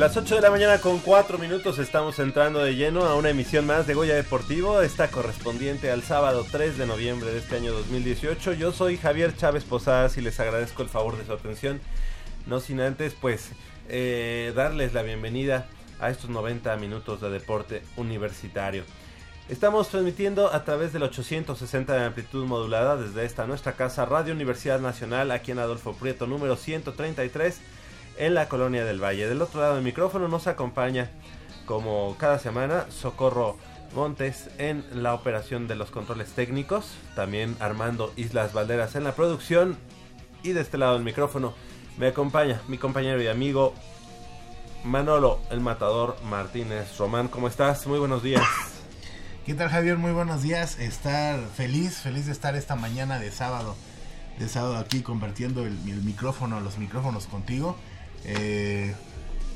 Las 8 de la mañana con 4 minutos estamos entrando de lleno a una emisión más de Goya Deportivo, esta correspondiente al sábado 3 de noviembre de este año 2018. Yo soy Javier Chávez Posadas y les agradezco el favor de su atención. No sin antes, pues, eh, darles la bienvenida a estos 90 minutos de deporte universitario. Estamos transmitiendo a través del 860 de amplitud modulada desde esta nuestra casa Radio Universidad Nacional aquí en Adolfo Prieto número 133 en la colonia del Valle. Del otro lado del micrófono nos acompaña como cada semana Socorro Montes en la operación de los controles técnicos, también Armando Islas Valderas en la producción y de este lado del micrófono me acompaña mi compañero y amigo Manolo el Matador Martínez Román. ¿Cómo estás? Muy buenos días. ¿Qué tal Javier? Muy buenos días. Estar feliz, feliz de estar esta mañana de sábado, de sábado aquí convirtiendo el, el micrófono, los micrófonos contigo. Eh,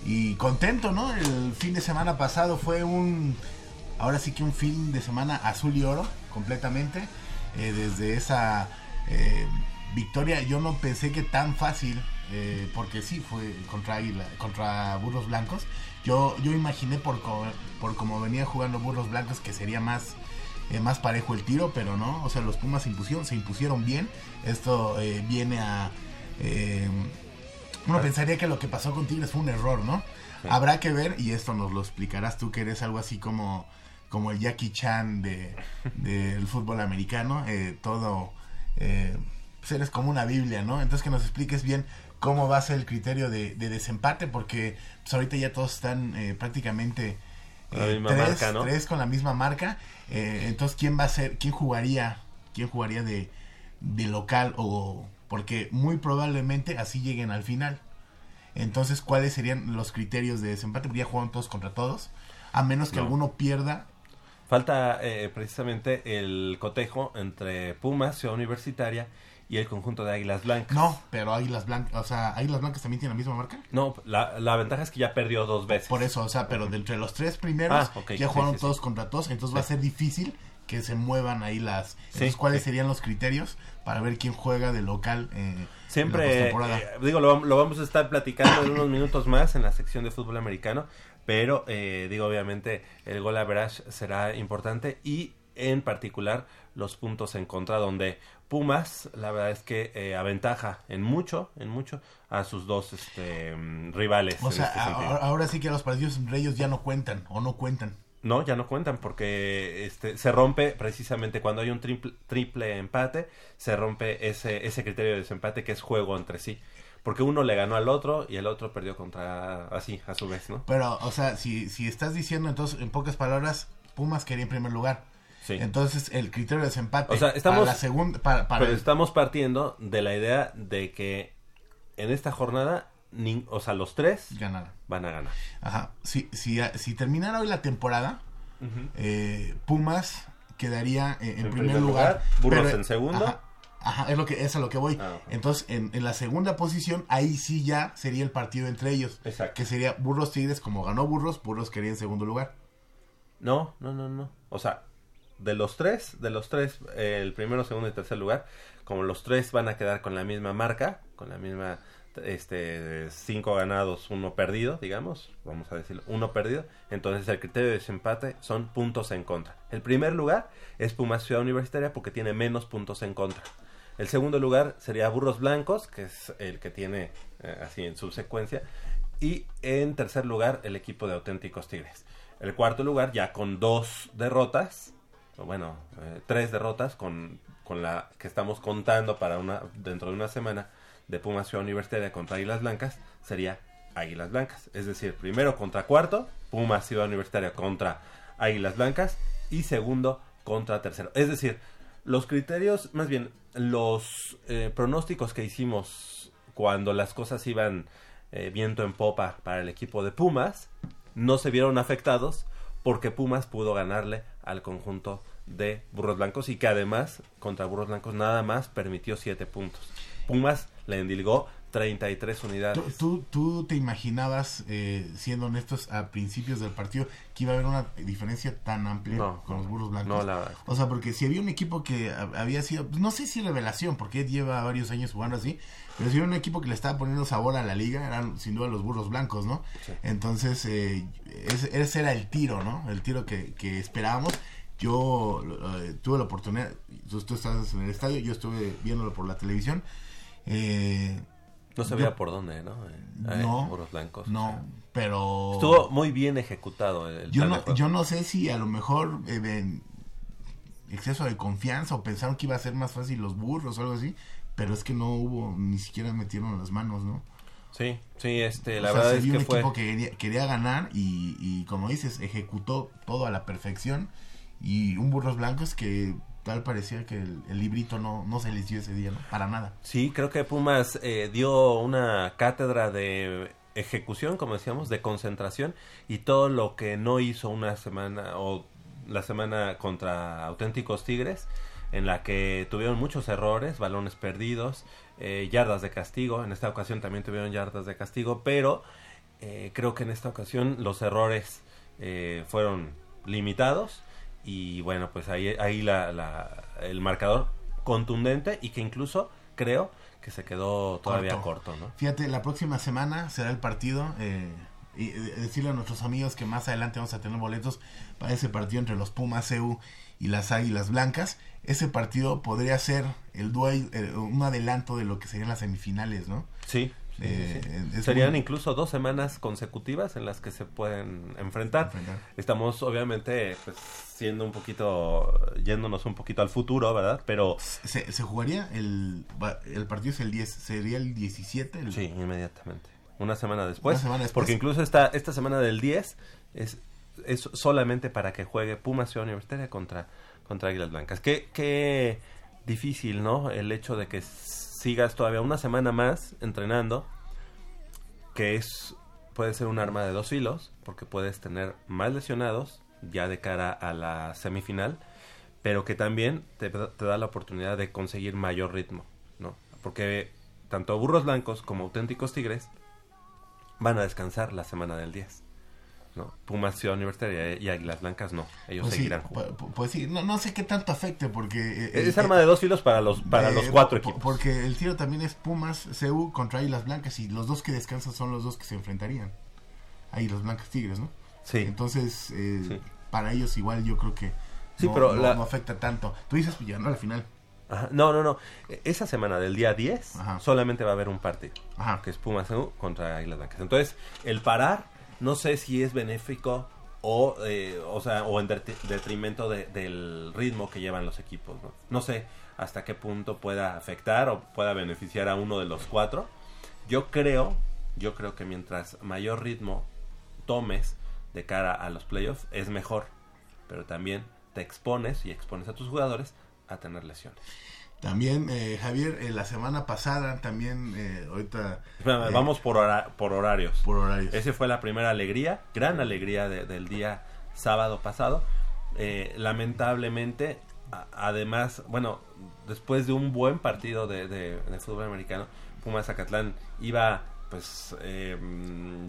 y contento, ¿no? El fin de semana pasado fue un, ahora sí que un fin de semana azul y oro, completamente. Eh, desde esa eh, victoria, yo no pensé que tan fácil, porque sí fue contra contra Burros Blancos. Yo, yo imaginé por, por como venía jugando Burros Blancos que sería más, más parejo el tiro, pero no. O sea, los Pumas se impusieron, se impusieron bien. Esto viene a uno pensaría que lo que pasó con Tigres fue un error, ¿no? Habrá que ver, y esto nos lo explicarás tú, que eres algo así como, como el Jackie Chan del de, fútbol americano, eh, todo, eh, pues eres como una Biblia, ¿no? Entonces que nos expliques bien cómo va a ser el criterio de, desempate, porque pues ahorita ya todos están eh, prácticamente eh, tres, marca, ¿no? tres con la misma marca, entonces quién va a ser, quién jugaría, quién jugaría de, de local o porque muy probablemente así lleguen al final. Entonces, ¿cuáles serían los criterios de desempate? Porque ya juegan todos contra todos, a menos que alguno pierda. Falta eh, precisamente el cotejo entre Pumas, Ciudad Universitaria, y el conjunto de Águilas Blancas. No, pero Águilas Blancas, o sea, Águilas Blancas también tiene la misma marca. No, la, la ventaja es que ya perdió dos veces. Por eso, o sea, pero de entre los tres primeros Ah, ya jugaron sí, todos sí. contra todos, entonces va a ser difícil que se muevan ahí las... Entonces, ¿cuáles serían los criterios para ver quién juega de local eh, en la Siempre, postemporada? eh, digo, lo, lo vamos a estar platicando en unos minutos más en la sección de fútbol americano, pero eh, digo, obviamente el gol average será importante y en particular los puntos en contra donde Pumas, la verdad es que eh, aventaja en mucho, en mucho a sus dos este, mm, rivales. O sea, este ahora sí que los partidos entre ellos ya no cuentan o no cuentan. No, ya no cuentan porque este, se rompe precisamente cuando hay un triple, triple empate, se rompe ese, ese criterio de desempate que es juego entre sí. Porque uno le ganó al otro y el otro perdió contra así, a su vez, ¿no? Pero, o sea, si, si estás diciendo entonces, en pocas palabras, Pumas quería en primer lugar. Sí. Entonces, el criterio de desempate O sea, estamos- para la segunda... Para, para Pero el- estamos partiendo de la idea de que en esta jornada, o sea, los tres van a ganar. Ajá. Si, si, si terminara hoy la temporada, eh, Pumas quedaría eh, en, primer, lugar. Burros en segundo. Ajá, ajá, es lo que, es a lo que voy. Ah. Entonces, en, en la segunda posición, ahí sí ya sería el partido entre ellos. Exacto. Que sería Burros Tigres, como ganó Burros, Burros quería en segundo lugar. No, no, no, no. O sea, de los tres, de los tres, eh, el primero, segundo y tercer lugar, como los tres van a quedar con la misma marca, con la misma, este, cinco ganados, uno perdido, digamos, vamos a decirlo, uno perdido, entonces el criterio de desempate son puntos en contra. El primer lugar es Pumas Ciudad Universitaria porque tiene menos puntos en contra. El segundo lugar sería Burros Blancos, que es el que tiene eh, así en subsecuencia. Y en tercer lugar, el equipo de Auténticos Tigres. El cuarto lugar, ya con dos derrotas, o bueno, eh, tres derrotas, con, con la que estamos contando para una dentro de una semana de Pumas Ciudad Universitaria contra Águilas Blancas, sería Águilas Blancas. Es decir, primero contra cuarto, Pumas Ciudad Universitaria contra Águilas Blancas, y segundo contra tercero. Es decir, los criterios, más bien, los eh, pronósticos que hicimos cuando las cosas iban eh, viento en popa para el equipo de Pumas, no se vieron afectados porque Pumas pudo ganarle al conjunto de Burros Blancos y que además contra Burros Blancos nada más permitió siete puntos. Pumas le endilgó 33 unidades. ¿Tú, tú, te imaginabas, eh, siendo honestos, a principios del partido, que iba a haber una diferencia tan amplia con los burros blancos? No, la verdad. O sea, porque si había un equipo que había sido, pues, no sé si revelación, porque lleva varios años jugando así, pero si había un equipo que le estaba poniendo sabor a la liga, eran sin duda los burros blancos, ¿no? Entonces, eh, ese, era el tiro, ¿no? El tiro que, que esperábamos. Yo eh, tuve la oportunidad, tú, tú estabas en el estadio, yo estuve viéndolo por la televisión. Eh, no sabía por dónde, ¿no? Hay no, blancos. No, pero... Estuvo muy bien ejecutado el yo no, yo no sé si a lo mejor eh, exceso de confianza o pensaron que iba a ser más fácil los burros o algo así, pero es que no hubo, ni siquiera metieron las manos, ¿no? Sí, sí, este, la verdad es que un fue... equipo que quería, ganar y, y, como dices, ejecutó todo a la perfección y un burros blancos que tal parecía que el, librito no, no se les dio ese día, ¿no? Para nada. Sí, creo que Pumas eh, dio una cátedra de ejecución, como decíamos, de concentración y todo lo que no hizo una semana o la semana contra auténticos Tigres, en la que tuvieron muchos errores, balones perdidos, eh, yardas de castigo, en esta ocasión también tuvieron yardas de castigo, pero eh, creo que en esta ocasión los errores fueron limitados y bueno, pues ahí, ahí la, el marcador contundente y que incluso creo que se quedó todavía corto, ¿no? Fíjate, la próxima semana será el partido. Eh, y decirle a nuestros amigos que más adelante vamos a tener boletos para ese partido entre los Pumas EU y las Águilas Blancas. Ese partido podría ser el duel, un adelanto de lo que serían las semifinales, ¿no? Sí. Eh, Serían incluso dos semanas consecutivas en las que se pueden enfrentar. Estamos obviamente pues, siendo un poquito, yéndonos un poquito al futuro, ¿verdad? Pero... ¿Se, jugaría el, el partido es el 10, sería el 17? Sí, inmediatamente. Una semana después. Porque incluso esta, esta semana del 10 es, es solamente para que juegue Pumas Ciudad Universitaria contra, contra Águilas Blancas. Qué, qué difícil, ¿no? El hecho de que sigas todavía una semana más entrenando, que es puede ser un arma de dos hilos, porque puedes tener más lesionados ya de cara a la semifinal, pero que también te, da la oportunidad de conseguir mayor ritmo, ¿no? Porque tanto burros blancos como auténticos tigres van a descansar la semana del 10. ¿No? Pumas Ciudad Universitaria y Águilas Blancas no, ellos pues seguirán jugando. Pues, sí, no, no sé qué tanto afecte porque... Eh, es arma de dos filos para los para los cuatro equipos. Porque el tiro también es Pumas CU contra Águilas Blancas y los dos que descansan son los dos que se enfrentarían. Águilas Blancas Tigres, ¿no? Sí. Entonces, eh, para ellos igual yo creo que sí, no, pero no, afecta tanto. Tú dices, pues ya no, al final. No, no, no. E, esa semana del día 10 solamente va a haber un partido, que es Pumas contra Águilas Blancas. Entonces, el parar no sé si es benéfico o, eh, o sea, o en detrimento del ritmo que llevan los equipos, ¿no? No sé hasta qué punto pueda afectar o pueda beneficiar a uno de los cuatro. Yo creo, yo creo que mientras mayor ritmo tomes de cara a los playoffs es mejor, pero también te expones y expones a tus jugadores a tener lesiones. También, eh, Javier, eh, la semana pasada, también, eh, ahorita... vamos por, por horarios. Por horarios. Esa fue la primera alegría, gran alegría del día sábado pasado. lamentablemente, además, bueno, después de un buen partido de, de, de fútbol americano, Pumas Zacatlán iba pues eh,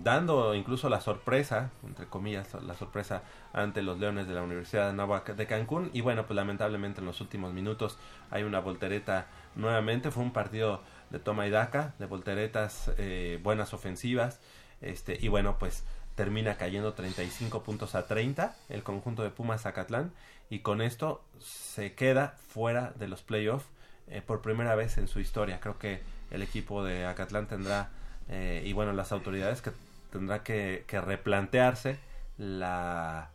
dando incluso la sorpresa, entre comillas, la sorpresa ante los Leones de la Universidad de de Cancún. Y bueno, pues lamentablemente en los últimos minutos hay una voltereta nuevamente. Fue un partido de toma y daca, de volteretas, eh, buenas ofensivas. Este, y bueno, pues termina cayendo 35 puntos a 30 el conjunto de Pumas Zacatlán. Y con esto se queda fuera de los playoffs eh, por primera vez en su historia. Creo que el equipo de Acatlán tendrá eh, y bueno, las autoridades que tendrá que, replantearse la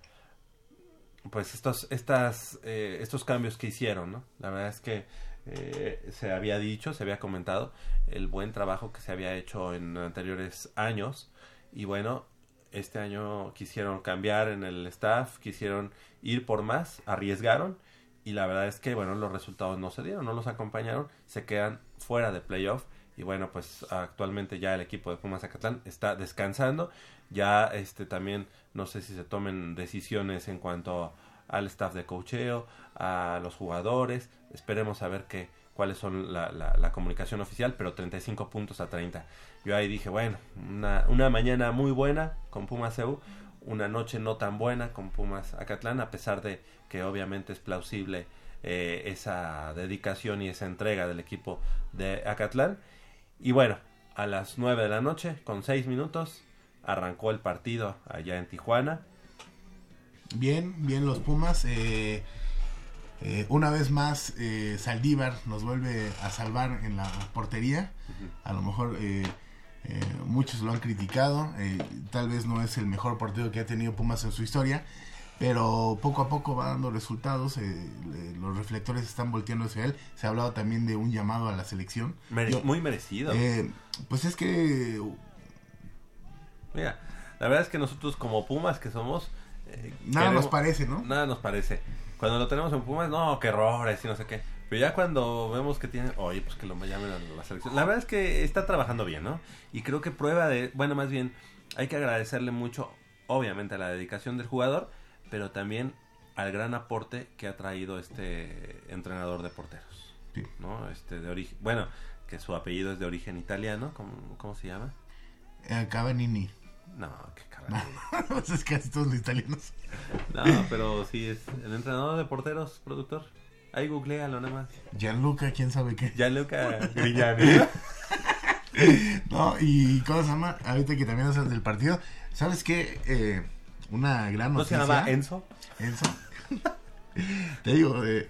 pues estos estas eh, estos cambios que hicieron no la verdad es que eh, se había dicho se había comentado el buen trabajo que se había hecho en anteriores años. Y bueno este año quisieron cambiar en el staff quisieron ir por más arriesgaron. Y la verdad es que bueno los resultados no se dieron no los acompañaron se quedan fuera de playoff y bueno, pues actualmente ya el equipo de Pumas Zacatlán está descansando. Ya este también no sé si se tomen decisiones en cuanto al staff de cocheo, a los jugadores. Esperemos a ver qué cuáles son la, la, comunicación oficial, pero 35 puntos a 30. Yo ahí dije, bueno, una, una mañana muy buena con Pumas EU, una noche no tan buena con Pumas Acatlán, a pesar de que obviamente es plausible eh, esa dedicación y esa entrega del equipo de Acatlán. Y bueno, a las 9 de la noche, con 6 minutos, arrancó el partido allá en Tijuana. Bien, bien los Pumas. Eh, eh, una vez más, eh, Saldívar nos vuelve a salvar en la portería. A lo mejor eh, eh, muchos lo han criticado. tal vez no es el mejor portero que ha tenido Pumas en su historia. Pero poco a poco va dando resultados. eh, le- los reflectores están volteando hacia él. Se ha hablado también de un llamado a la selección. Mere- Yo- muy merecido. Eh, pues es que Mira, la verdad es que nosotros como Pumas que somos... eh, nada queremos- nos parece, ¿no? Nada nos parece. Cuando lo tenemos en Pumas, no, qué errores y no sé qué. Pero ya cuando vemos que tiene, oye, pues que lo llamen a la selección. La verdad es que está trabajando bien, ¿no? Y creo que prueba de, bueno, más bien, hay que agradecerle mucho, obviamente, a la dedicación del jugador, pero también al gran aporte que ha traído este entrenador de porteros, Sí. ¿no? Este, de origen, bueno, que su apellido es de origen italiano, ¿cómo, cómo se llama? Eh, Cavani. No, qué carajo. pues es casi todos los italianos. No, pero sí es el entrenador de porteros, productor. Ahí googlealo nada más. Gianluca, quién sabe qué. Gianluca Grignani. No, y ¿cómo se llama? Ahorita que también haces del partido. ¿Sabes qué? Eh, una gran ¿No se noticia. llama Enzo? Enzo. Te digo, eh,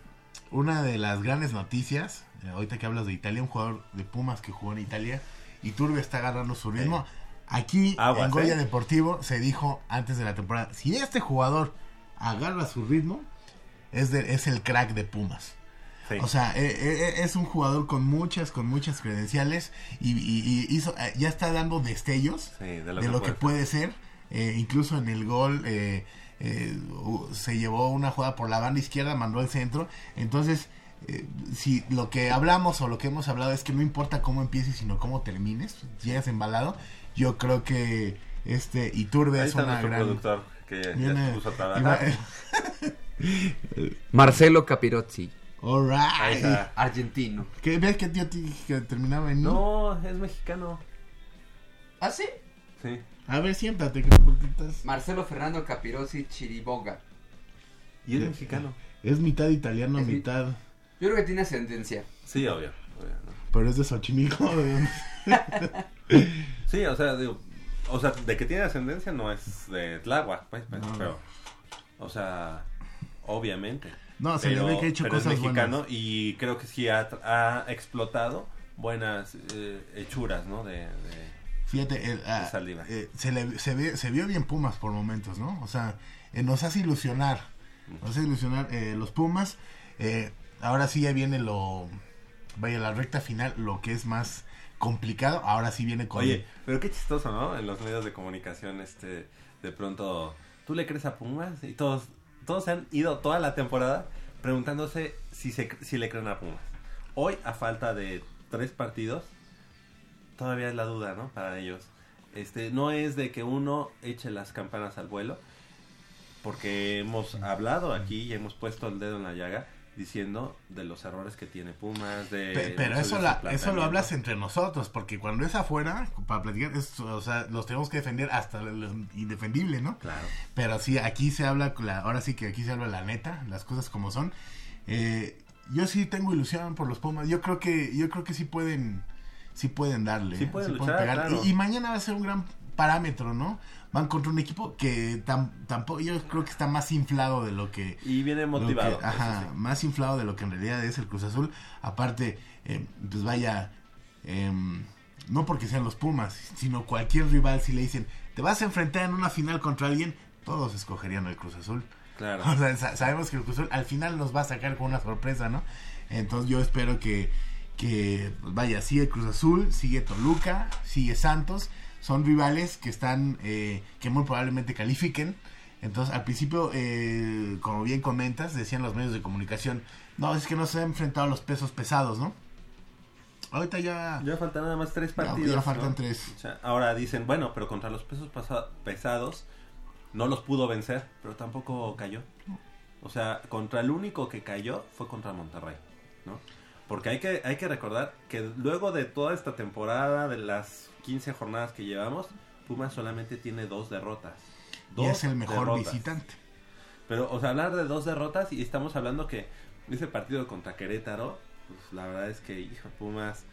una de las grandes noticias, eh, ahorita que hablas de Italia, un jugador de Pumas que jugó en Italia, y Turbe está agarrando su ritmo. Aquí Aguas, en Goya ¿eh? Deportivo se dijo antes de la temporada, si este jugador agarra su ritmo, es, de, es el crack de Pumas. Sí. O sea, eh, eh, es un jugador con muchas, con muchas credenciales y, y- y hizo, ya está dando destellos Sí, de de lo, lo, que, puede ser. Eh, incluso en el gol eh, eh, se llevó una jugada por la banda izquierda, mandó el centro. Entonces, eh, si lo que hablamos o lo que hemos hablado es que no importa cómo empieces, sino cómo termines, llegas embalado, yo creo que este Iturbe Ahí es está una gran... productor que ya viene- se puso a iba- trabajar. Marcelo Capirozzi, All Ahí right. está. argentino. ¿Qué ves que tío que terminaba en No, es mexicano. ¿Ah, sí? Sí. A ver, siéntate, estás- Marcelo Fernando Capirozzi Chiriboga. Y es mexicano. Es mitad italiano, Es mi- mitad. Yo creo que tiene ascendencia. Sí, obvio. obvio, ¿no? Pero es de Xochimilco. Sí, o sea, digo, o sea, de que tiene ascendencia no es de Tláhuac, pues, pues, No. pero, o sea, obviamente. No, se pero, le ve que ha hecho pero cosas es mexicano buenas. y creo que sí ha, ha explotado buenas eh, hechuras, ¿no? De, de- Fíjate, el, ah, eh, se, le, se, ve- se vio bien Pumas por momentos, ¿no? O sea, eh, nos hace ilusionar. Nos hace ilusionar eh, los Pumas. Eh, ahora sí ya viene lo. Vaya, la recta final, lo que es más complicado. Ahora sí viene con. Oye, pero qué chistoso, ¿no? En los medios de comunicación, este, de pronto, ¿tú le crees a Pumas? Y todos, todos han ido toda la temporada preguntándose si, se, si le creen a Pumas. Hoy, a falta de tres partidos, todavía es la duda, ¿no? Para ellos. Este, no es de que uno eche las campanas al vuelo, porque hemos hablado aquí y hemos puesto el dedo en la llaga diciendo de los errores que tiene Pumas, de... Pe- Pero sé, eso, la, eso lo hablas entre nosotros, porque cuando es afuera, para platicar, es- o sea, los tenemos que defender hasta lo indefendible, ¿no? Claro. Pero sí, aquí se habla, la- ahora sí que aquí se habla la neta, las cosas como son. Eh, yo sí tengo ilusión por los Pumas. Yo creo que, yo creo que sí pueden, sí pueden darle, Sí pueden luchar, claro. Y, y mañana va a ser un gran parámetro, ¿no? Van contra un equipo que tam- tampoco, yo creo que está más inflado de lo que, Y viene que- motivado. ajá, sí. más inflado de lo que en realidad es el Cruz Azul. Aparte, eh, pues vaya, em, no porque sean los Pumas, sino cualquier rival, si le dicen, te vas a enfrentar en una final contra alguien, todos escogerían el Cruz Azul. Claro. O sea, sa- sabemos que el Cruz Azul al final nos va a sacar con una sorpresa, ¿no? Entonces yo espero que, que pues vaya, sigue Cruz Azul, sigue Toluca, sigue Santos. Son rivales que están, eh, que muy probablemente califiquen. Entonces, al principio, eh, como bien comentas, decían los medios de comunicación, no, es que no se han enfrentado a los pesos pesados, ¿no? Ahorita ya, Ya faltan nada más tres partidos. ya faltan ¿no? tres. O sea, ahora dicen, bueno, pero contra los pesos pesados no los pudo vencer, pero tampoco cayó. O sea, contra el único que cayó fue contra Monterrey, ¿no? Porque hay que, hay que recordar que luego de toda esta temporada, de las 15 jornadas que llevamos, Pumas solamente tiene dos derrotas. Y Dos es el mejor derrotas. visitante. Pero, o sea, hablar de dos derrotas y estamos hablando que ese partido contra Querétaro, pues la verdad es que, hijo, Pumas,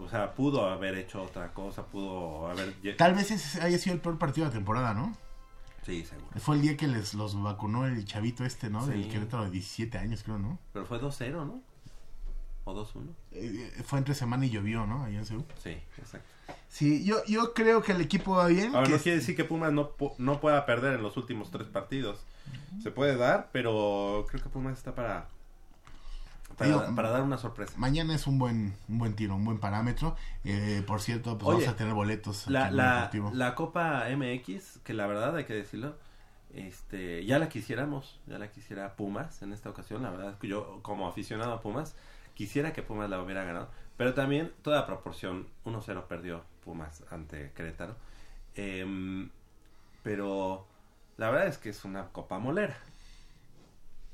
o sea, pudo haber hecho otra cosa, pudo haber... Tal vez ese haya sido el peor partido de la temporada, ¿no? Sí, seguro. Fue el día que les los vacunó el chavito este, ¿no? Del Sí. Querétaro de 17 años, creo, ¿no? Pero fue 2-0, ¿no? ¿O 2-1? Eh, fue entre semana y llovió, ¿no? Allá en Seúl. Sí, exacto. Sí, yo, yo creo que el equipo va bien. Ahora, que no quiere decir que Pumas no, no pueda perder en los últimos tres partidos. Se puede dar, pero creo que Pumas está para, para, Digo, para dar una sorpresa. Mañana es un buen un buen tiro, un buen parámetro. Eh, por cierto, pues Oye, vamos a tener boletos. La, aquí en el la, Deportivo. la Copa MX, que la verdad hay que decirlo, este, ya la quisiéramos, ya la quisiera Pumas en esta ocasión. La verdad es que yo, como aficionado a Pumas, quisiera que Pumas la hubiera ganado. Pero también, toda proporción, 1-0 perdió Pumas ante Querétaro. Em, pero la verdad es que es una Copa molera.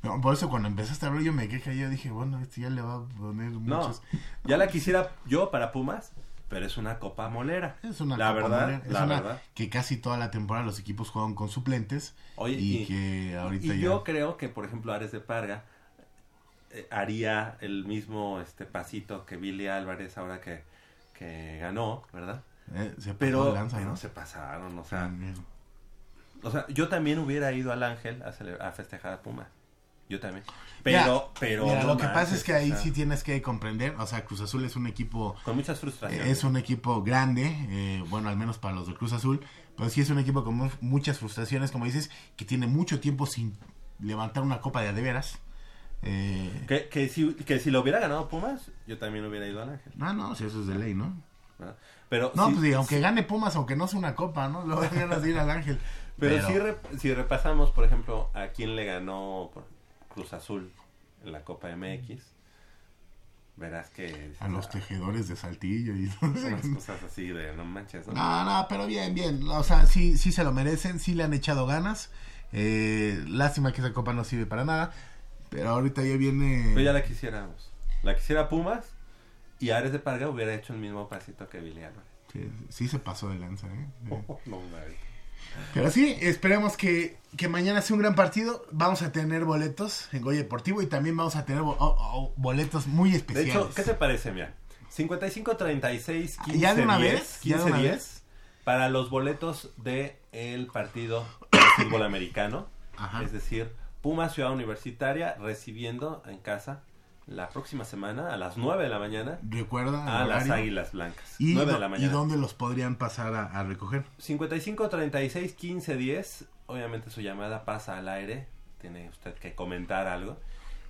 No, por eso cuando empezaste a hablar yo me quejé, yo dije, bueno, este ya le va a poner No, muchos... ya la quisiera yo para Pumas, pero es una Copa molera. Es una la Copa verdad, Molera, es la una verdad. que casi toda la temporada los equipos juegan con suplentes Oye, y, y- que ahorita Y ya... yo creo que, por ejemplo, Ares de Parga haría el mismo este pasito que Billy Álvarez ahora que, que ganó, ¿verdad? eh, se Pero, de lanza, pero ¿no? se pasaron, o sea, También. o sea, yo también hubiera ido al Ángel a, cele- a festejar a Puma. Yo también. Pero, pero. Mira, no lo que pasa es que ahí o sea, sí tienes que comprender, o sea, Cruz Azul es un equipo Con muchas frustraciones. Es un equipo grande, eh, bueno, al menos para los de Cruz Azul, pero sí es un equipo con mu- muchas frustraciones, como dices, que tiene mucho tiempo sin levantar una copa de a de veras. Eh, Que, que, si, que si lo hubiera ganado Pumas, yo también hubiera ido al Ángel. no, no, sí, eso es de ley, ¿no? ¿verdad? Pero No, pues sí, aunque gane Pumas, aunque no sea una copa, ¿no? Lo van de ir al Ángel. Pero, si, re- si repasamos, por ejemplo, a quién le ganó Cruz Azul en la Copa MX, verás que... A los tejedores de Saltillo y unas cosas así de no manches, ¿no? No, no, pero bien, bien. O sea, sí, sí se lo merecen, sí le han echado ganas. Eh, lástima que esa copa no sirve para nada. Pero ahorita ya viene... Pero ya la quisiéramos. La quisiera Pumas y Ares de Parga hubiera hecho el mismo pasito que Billy Álvarez. Sí, sí se pasó de lanza, ¿eh? Eh. No. Pero sí, esperemos que, que mañana sea un gran partido. Vamos a tener boletos en Goya Deportivo y también vamos a tener bo- oh, oh, boletos muy De especiales. hecho, ¿qué te parece, mira? 55 36 15 ¿Ya de una 10, vez? ¿Ya de 15 una 10 vez? para los boletos de el partido de fútbol americano, Ajá. es decir, Puma Ciudad Universitaria recibiendo en casa la próxima semana a las 9 de la mañana Recuerda a las. Águilas Blancas. ¿Y, 9 de la ¿Y mañana. dónde los podrían pasar a, a recoger? 55 36 15 10. Obviamente su llamada pasa al aire. Tiene usted que comentar algo.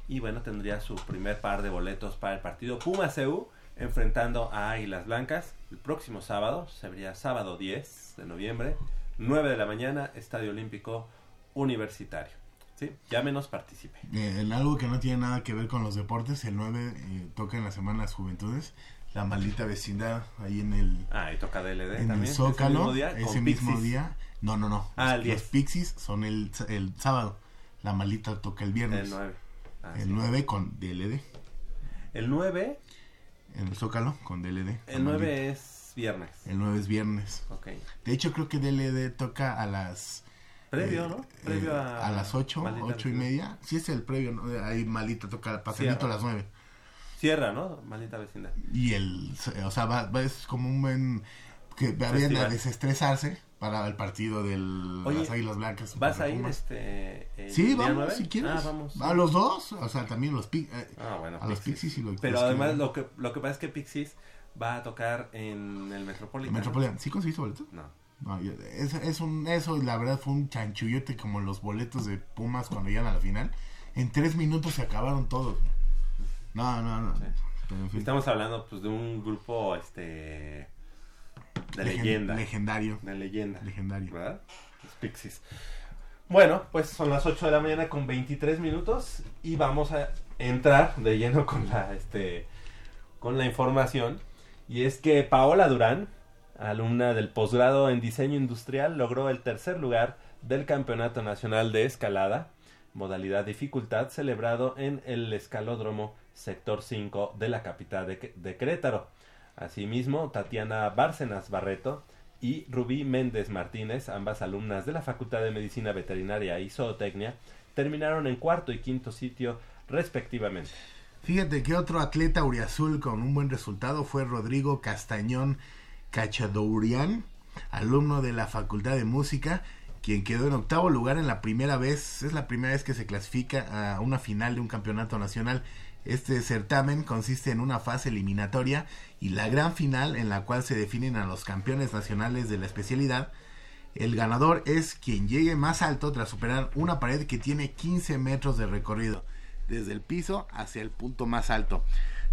Y bueno, tendría su primer par de boletos para el partido Puma CU enfrentando a Águilas Blancas el próximo sábado. Sería sábado 10 de noviembre, 9 de la mañana, Estadio Olímpico Universitario. ¿Sí? Llámenos, participe. Eh, en algo que no tiene nada que ver con los deportes, el 9 eh, toca en la Semana de las Juventudes. La maldita vecindad ahí en el, Ah, y toca DLD en también. el Zócalo. Ese mismo día, ese mismo día. No, no, no. Ah, los, el los 10. Pixies son el, el sábado. La maldita toca el viernes. El 9. Ah, el sí. 9 con DLD. El 9, En el Zócalo con DLD. el 9 es viernes. El 9 es viernes. Ok. De hecho, creo que DLD toca a las... Previo, eh, ¿no? eh, Previo a... a las 8, Maldita 8 y media. Sí es el previo, ¿no? Ahí malito toca pasadito a las 9. Cierra, ¿no? Maldita vecindad. Y el... O sea, va, va- es como un buen... Que vayan a desestresarse para el partido de las Águilas Blancas. ¿Vas a ir este... el Sí, vamos, nueve? si quieres. Ah, vamos. A los dos, o sea, también los Pi- eh, Ah, bueno. a los Pixies. Pixies y los Pero los que- además lo que, lo que pasa es que Pixies va a tocar en el Metropolitan. Metropolitan. ¿Sí conseguiste boleto? No. No, yo- es, es un, eso la verdad fue un chanchullote como los boletos de Pumas cuando llegan a la final. En tres minutos se acabaron todos. No, no, no. Sí. Pero, en fin, Estamos hablando pues de un grupo este de legen- leyenda. Legendario. de leyenda. Legendario. ¿Verdad? Los Pixies. Bueno, pues son las 8 de la mañana con 23 minutos y vamos a entrar de lleno con la este con la información y es que Paola Durán, alumna del posgrado en diseño industrial, logró el tercer lugar del Campeonato Nacional de Escalada modalidad dificultad celebrado en el escalódromo sector 5 de la capital de, de Querétaro. Asimismo, Tatiana Bárcenas Barreto y Rubí Méndez Martínez, ambas alumnas de la Facultad de Medicina Veterinaria y Zootecnia, terminaron en cuarto y quinto sitio respectivamente. Fíjate que otro atleta uriazul con un buen resultado fue Rodrigo Castañón Cachadourian, alumno de la Facultad de Música, quien quedó en octavo lugar en la primera vez, es la primera vez que se clasifica a una final de un campeonato nacional. Este certamen consiste en una fase eliminatoria y la gran final en la cual se definen a los campeones nacionales de la especialidad. El ganador es quien llegue más alto tras superar una pared que tiene 15 metros de recorrido, desde el piso hacia el punto más alto.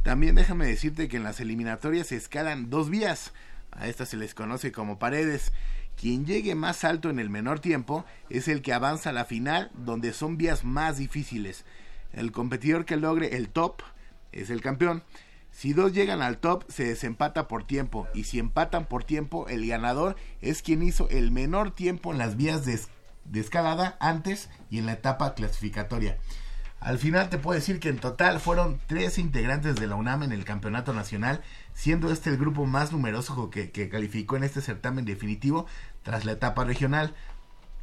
También déjame decirte que en las eliminatorias se escalan dos vías, a estas se les conoce como paredes. Quien llegue más alto en el menor tiempo es el que avanza a la final, donde son vías más difíciles. El competidor que logre el top es el campeón. Si dos llegan al top, se desempata por tiempo. Y si empatan por tiempo, el ganador es quien hizo el menor tiempo en las vías de, de escalada antes y en la etapa clasificatoria. Al final te puedo decir que en total fueron tres integrantes de la UNAM en el campeonato nacional, siendo este el grupo más numeroso que, que, calificó en este certamen definitivo tras la etapa regional.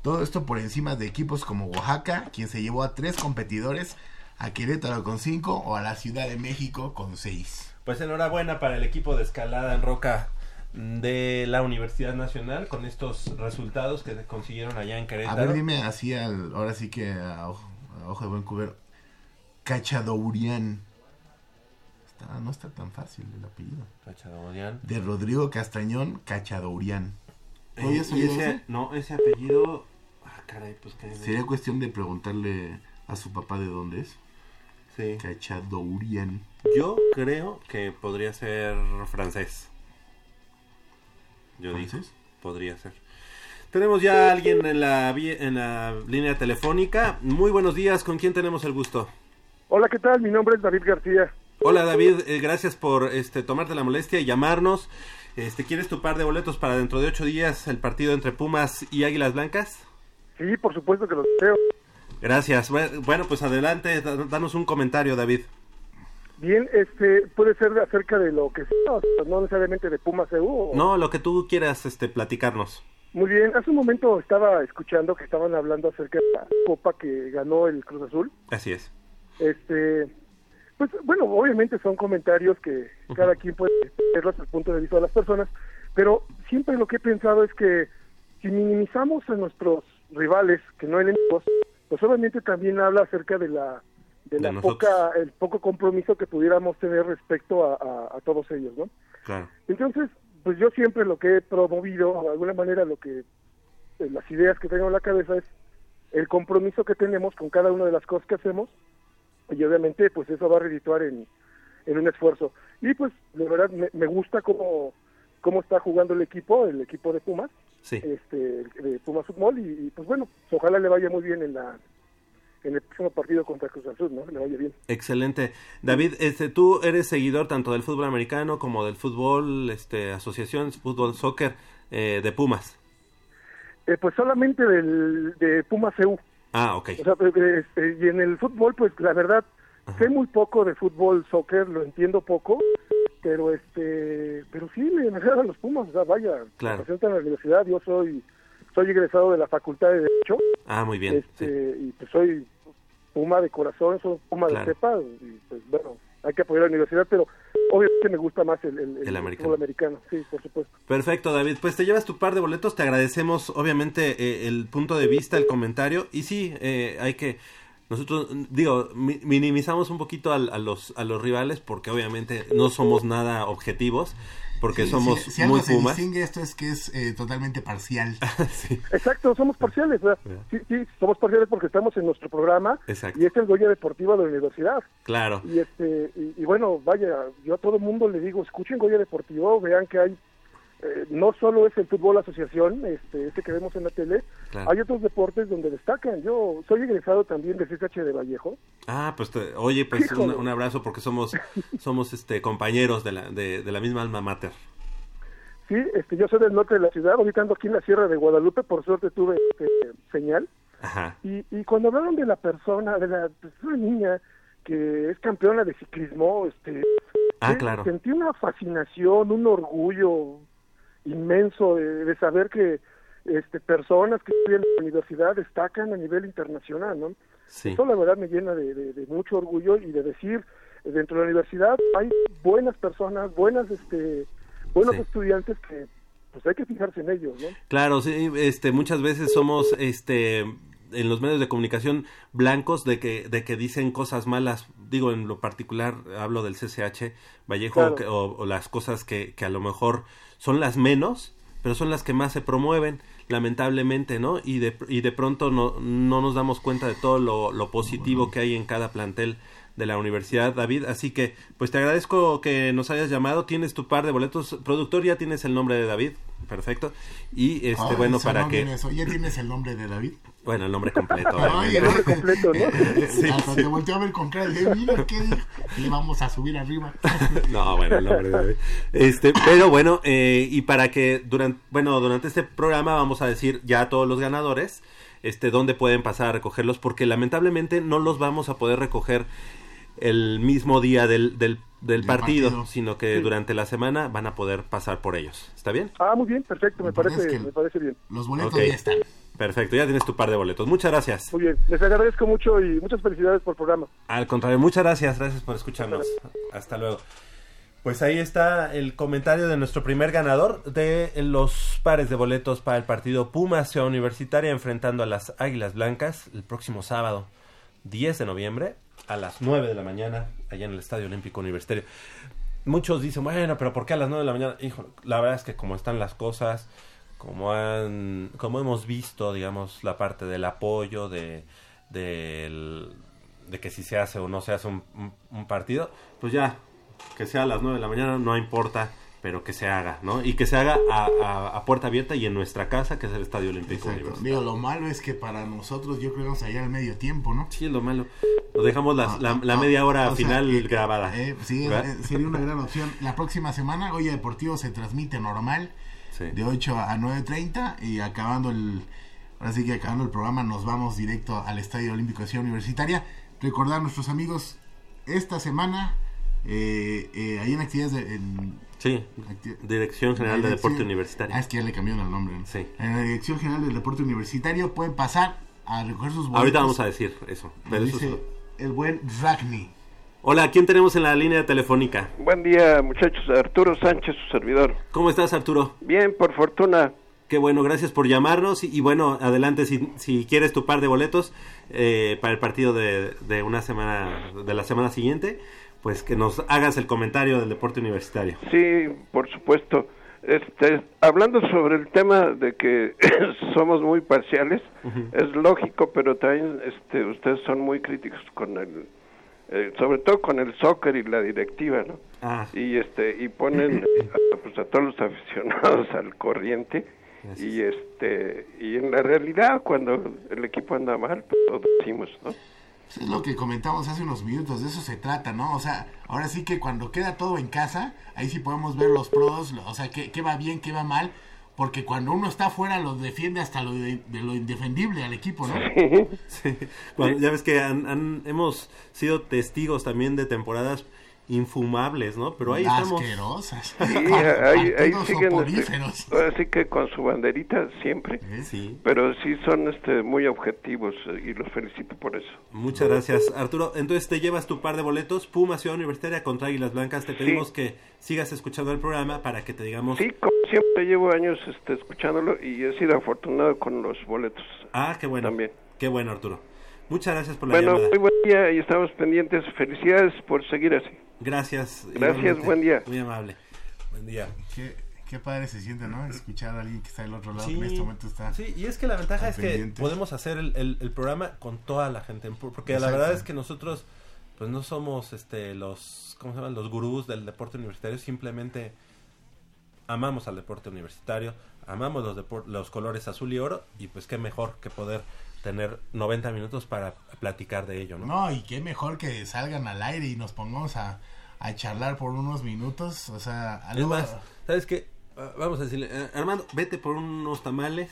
Todo esto por encima de equipos como Oaxaca, quien se llevó a tres competidores, a Querétaro con cinco o a la Ciudad de México con seis. Pues enhorabuena para el equipo de escalada en roca de la Universidad Nacional con estos resultados que consiguieron allá en Querétaro. A ver, dime así, al, ahora sí que a ojo, a ojo de buen cubero. Cachadourian. Está, no está tan fácil el apellido. Cachadourian. De Rodrigo Castañón Cachadourian. Eh, ese, ese, no, ese apellido. Ah, caray, pues que. Sería cuestión de preguntarle a su papá de dónde es. Sí. Cachadourian. Yo creo que podría ser francés. Yo ¿Francés? digo, podría ser. Tenemos ya a alguien en la, en la línea telefónica. Muy buenos días, ¿con quién tenemos el gusto? Hola, ¿qué tal? Mi nombre es David García. Hola David, eh, gracias por este tomarte la molestia y llamarnos. Este, ¿Quieres tu par de boletos para dentro de ocho días el partido entre Pumas y Águilas Blancas? Sí, por supuesto que lo deseo. Gracias. Bueno, pues adelante, danos un comentario, David. Bien, este, puede ser acerca de lo que sea, no necesariamente de Pumas EU. O... No, lo que tú quieras este, platicarnos. Muy bien, hace un momento estaba escuchando que estaban hablando acerca de la copa que ganó el Cruz Azul. Así es. Este, pues bueno, obviamente son comentarios que cada quien puede verlo desde el punto de vista de las personas, pero siempre lo que he pensado es que si minimizamos a nuestros rivales, que no enemigos, pues obviamente también habla acerca de la de, De la nosotros. poca el poco compromiso que pudiéramos tener respecto a, a, a todos ellos, ¿no? Claro. Entonces, pues yo siempre lo que he promovido, de alguna manera lo que eh, las ideas que tengo en la cabeza es el compromiso que tenemos con cada una de las cosas que hacemos y obviamente pues eso va a redituar en, en un esfuerzo. Y pues de verdad me, me gusta cómo, cómo está jugando el equipo, el equipo de Pumas, Sí. este, de Pumas Fútbol y, y, pues bueno, ojalá le vaya muy bien en la en el próximo partido contra Cruz Azul, ¿no? Le vaya bien. Excelente. David, este, tú eres seguidor tanto del fútbol americano como del fútbol, este, asociación, fútbol, soccer eh, de Pumas. Eh, pues solamente del, de Pumas EU. Ah, ok. O sea, eh, este, y en el fútbol, pues la verdad, Ajá. sé muy poco de fútbol, soccer, lo entiendo poco, pero este, pero sí me agradan los Pumas, o sea, vaya, Claro. representan a la universidad, yo soy, soy egresado de la Facultad de Derecho, Ah, muy bien. este, sí. y pues soy Puma de corazón, soy Puma Claro. de cepa, y pues bueno, hay que apoyar a la universidad, pero obviamente me gusta más el, el, El americano. fútbol americano, sí, por supuesto. Perfecto, David. Pues te llevas tu par de boletos. Te agradecemos, obviamente, eh, el punto de vista, el comentario. Y sí, eh, hay que. Nosotros, digo, mi- minimizamos un poquito al- a, los, a los rivales porque obviamente no somos nada objetivos, porque Sí, somos si, si algo muy se pumas. distingue esto es que es eh, totalmente parcial. sí, Exacto, somos parciales, ¿verdad? Sí, sí, somos parciales porque estamos en nuestro programa exacto. y es el Goya Deportiva de la universidad. Claro. Y este y, y bueno, vaya, yo a todo el mundo le digo, escuchen Goya Deportivo, vean que hay eh, no solo es el fútbol asociación, este, este que vemos en la tele, Claro. hay otros deportes donde destacan. Yo soy egresado también de CSH de Vallejo. Ah, pues te- oye, pues un, abrazo porque somos somos este compañeros de la de, de la misma alma mater. Sí, este, yo soy del norte de la ciudad, ahorita ando aquí en la Sierra de Guadalupe, por suerte tuve este, señal. Ajá. Y, y cuando hablaron de la persona, de la pues, una niña que es campeona de ciclismo, este, Ah, claro. sentí una fascinación, un orgullo inmenso de, de saber que este personas que estudian en la universidad destacan a nivel internacional, ¿no? Sí. Eso la verdad me llena de, de- de mucho orgullo y de decir, eh, dentro de la universidad hay buenas personas, buenas, este, buenos Sí. estudiantes que pues hay que fijarse en ellos, ¿no? Claro, sí, este, muchas veces somos, este, en los medios de comunicación blancos de que, de que dicen cosas malas. Digo, en lo particular hablo del CCH Vallejo Claro. que- o, o las cosas que, que a lo mejor son las menos, pero son las que más se promueven, lamentablemente, ¿no? Y de, y de pronto no, no nos damos cuenta de todo lo, lo positivo que hay en cada plantel de la universidad, David. Así que, pues te agradezco que nos hayas llamado. Tienes tu par de boletos. Productor, ya tienes el nombre de David. Perfecto. Y este, Ay, bueno, para que. eso. ¿Ya tienes el nombre de David? Bueno, el nombre completo. Ay. El nombre completo, ¿no? Sí, Hasta sí. te volteó a ver con cara de, mira, ¿qué dijo? Le vamos a subir arriba. No, bueno, el nombre de David. Este, pero bueno, eh, y para que durante, bueno, durante este programa vamos a decir ya a todos los ganadores, este, dónde pueden pasar a recogerlos, porque lamentablemente no los vamos a poder recoger el mismo día del, del, del partido, partido. sino que durante la semana van a poder pasar por ellos. ¿Está bien? Ah, muy bien, perfecto, me parece, me parece bien. Los boletos Ok. ya están. Perfecto, ya tienes tu par de boletos. Muchas gracias. Muy bien, les agradezco mucho y muchas felicidades por el programa. Al contrario, muchas gracias, gracias por escucharnos. Hasta luego. Pues ahí está el comentario de nuestro primer ganador de los pares de boletos para el partido Pumas Ciudad Universitaria enfrentando a las Águilas Blancas el próximo sábado 10 de noviembre a las 9 de la mañana allá en el Estadio Olímpico Universitario. Muchos dicen, bueno, pero ¿por qué a las 9 de la mañana? Hijo, la verdad es que como están las cosas, como han, como hemos visto, digamos, la parte del apoyo, de, de que si se hace o no se hace un, un- un partido, pues ya, que sea a las 9 de la mañana, no importa, pero que se haga, ¿no? Y que se haga a, a- a puerta abierta y en nuestra casa, que es el Estadio Olímpico. Digo, lo malo es que para nosotros yo creo que vamos a ir al medio tiempo, ¿no? Sí, es lo malo. Lo dejamos la, No, la- no. media hora O sea, final eh, grabada. eh, sí, eh, sería una gran opción. La próxima semana, Oye Deportivo se transmite normal, Sí. de 8 a 9.30 y acabando el... Ahora sí que acabando el programa nos vamos directo al Estadio Olímpico de Ciudad Universitaria. Recordar a nuestros amigos, esta semana, eh, eh, hay en actividades de... en- Sí, Dirección General de Deporte Universitario. Ah, es que ya le cambiaron el nombre. ¿no? Sí. En la Dirección General del Deporte Universitario pueden pasar a recoger sus boletos. Ahorita vamos a decir eso. Pero eso Dice es- el buen Ragni. Hola, ¿quién tenemos en la línea telefónica? Buen día, muchachos. Arturo Sánchez, su servidor. ¿Cómo estás, Arturo? Bien, por fortuna. Qué bueno, gracias por llamarnos. Y, y bueno, adelante si, si quieres tu par de boletos eh, para el partido de, de una semana, de la semana siguiente, pues que nos hagas el comentario del deporte universitario. Sí, por supuesto. Este, hablando sobre el tema de que somos muy parciales, es lógico, pero también este, ustedes son muy críticos con el, eh, sobre todo con el soccer y la directiva, ¿no? Ah, Y este y ponen a, pues, a todos los aficionados al corriente Gracias. y este y en la realidad cuando el equipo anda mal, pues lo decimos, ¿no? Es lo que comentamos hace unos minutos, de eso se trata, ¿no? O sea, ahora sí que cuando queda todo en casa, ahí sí podemos ver los pros, o sea, qué, qué va bien, qué va mal, porque cuando uno está afuera lo defiende hasta lo de, de lo indefendible al equipo, ¿no? sí. Bueno, ya ves que han- han- hemos sido testigos también de temporadas infumables, ¿no? Pero ahí estamos. Asquerosas. Sí, ahí, ahí siguen este, soporíferos. ahora sí que con su banderita siempre, Sí. pero sí son este muy objetivos eh, y los felicito por eso. Muchas gracias, Arturo. Entonces te llevas tu par de boletos, Puma Ciudad Universitaria contra Águilas Blancas. Te pedimos que sigas escuchando el programa para que te digamos. Sí, como siempre llevo años este escuchándolo y he sido afortunado con los boletos. Ah, qué bueno. También. Qué bueno, Arturo. Muchas gracias por la Bueno, llamada. muy buen día y estamos pendientes. Felicidades por seguir así. Gracias. Gracias, buen día. Muy amable. Buen día. Qué, qué padre se siente, ¿no? Escuchar a alguien que está del otro lado, Sí, en este momento está... sí, y es que la ventaja es que podemos hacer el, el- el programa con toda la gente, porque la verdad es que nosotros pues no somos este los ¿cómo se llaman? los gurús del deporte universitario, simplemente amamos al deporte universitario, amamos los depor- los colores azul y oro y pues qué mejor que poder tener 90 minutos para platicar de ello, ¿no? No, y qué mejor que salgan al aire y nos pongamos a, a charlar por unos minutos, o sea... Es algo- más, ¿sabes qué? Ah, Vamos a decirle, eh, Armando, vete por unos tamales,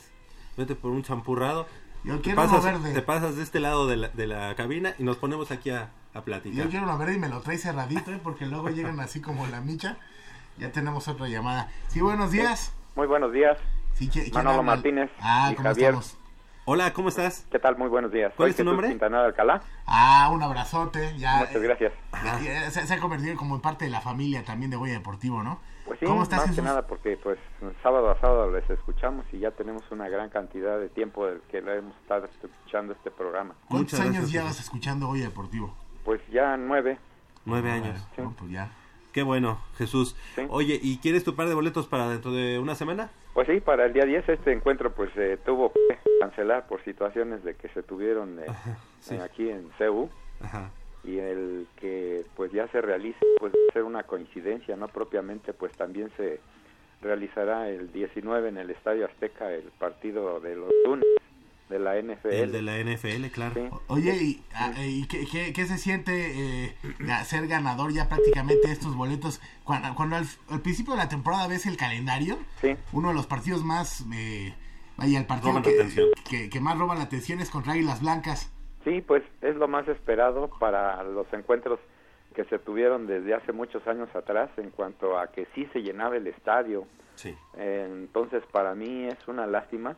vete por un champurrado Yo Te quiero uno pasas, verde. te pasas de este lado de la, de la cabina y nos ponemos aquí a, a Yo platicar. quiero uno verde y me lo trae cerradito, ¿eh? porque luego llegan así como la micha. Ya tenemos otra llamada. Sí, buenos días. Muy buenos días, Sí, ¿qui- quién Manolo habla? Martínez Ah, y ¿cómo Javier. estamos? Hola, ¿cómo estás? ¿qué tal? Muy buenos días. ¿Cuál Soy es tu Jesús nombre? Quintana de Alcalá. Ah, un abrazote. Ya, Muchas eh, gracias. se, se ha convertido como en parte de la familia también de Goya Deportivo, ¿no? Pues sí, ¿Cómo estás, más Jesús? que nada porque pues sábado a sábado les escuchamos y ya tenemos una gran cantidad de tiempo del que le hemos estado escuchando este programa. ¿Cuántos Muchas años gracias, llevas escuchando Goya Deportivo? Pues ya nueve. Nueve años. Sí. No, pues ya. Qué bueno, Jesús. Sí. Oye, ¿y quieres tu par de boletos para dentro de una semana? Pues sí, para el día 10 este encuentro pues eh, tuvo que cancelar por situaciones de que se tuvieron eh, sí. eh, aquí en CEU Ajá. y el que pues ya se realice pues va a ser una coincidencia, no propiamente pues también se realizará el 19 en el Estadio Azteca el partido de los lunes de la NFL. El de la NFL, claro. Sí. Oye, ¿y, ah, ¿y qué, qué- qué se siente eh, ser ganador ya prácticamente de estos boletos? Cuando, cuando al, al principio de la temporada ves el calendario, Sí. uno de los partidos más... eh, vaya, el partido que, que más roba la atención es contra Águilas Blancas. Sí, pues es lo más esperado para los encuentros que se tuvieron desde hace muchos años atrás en cuanto a que sí se llenaba el estadio. Sí. Eh, entonces, para mí es una lástima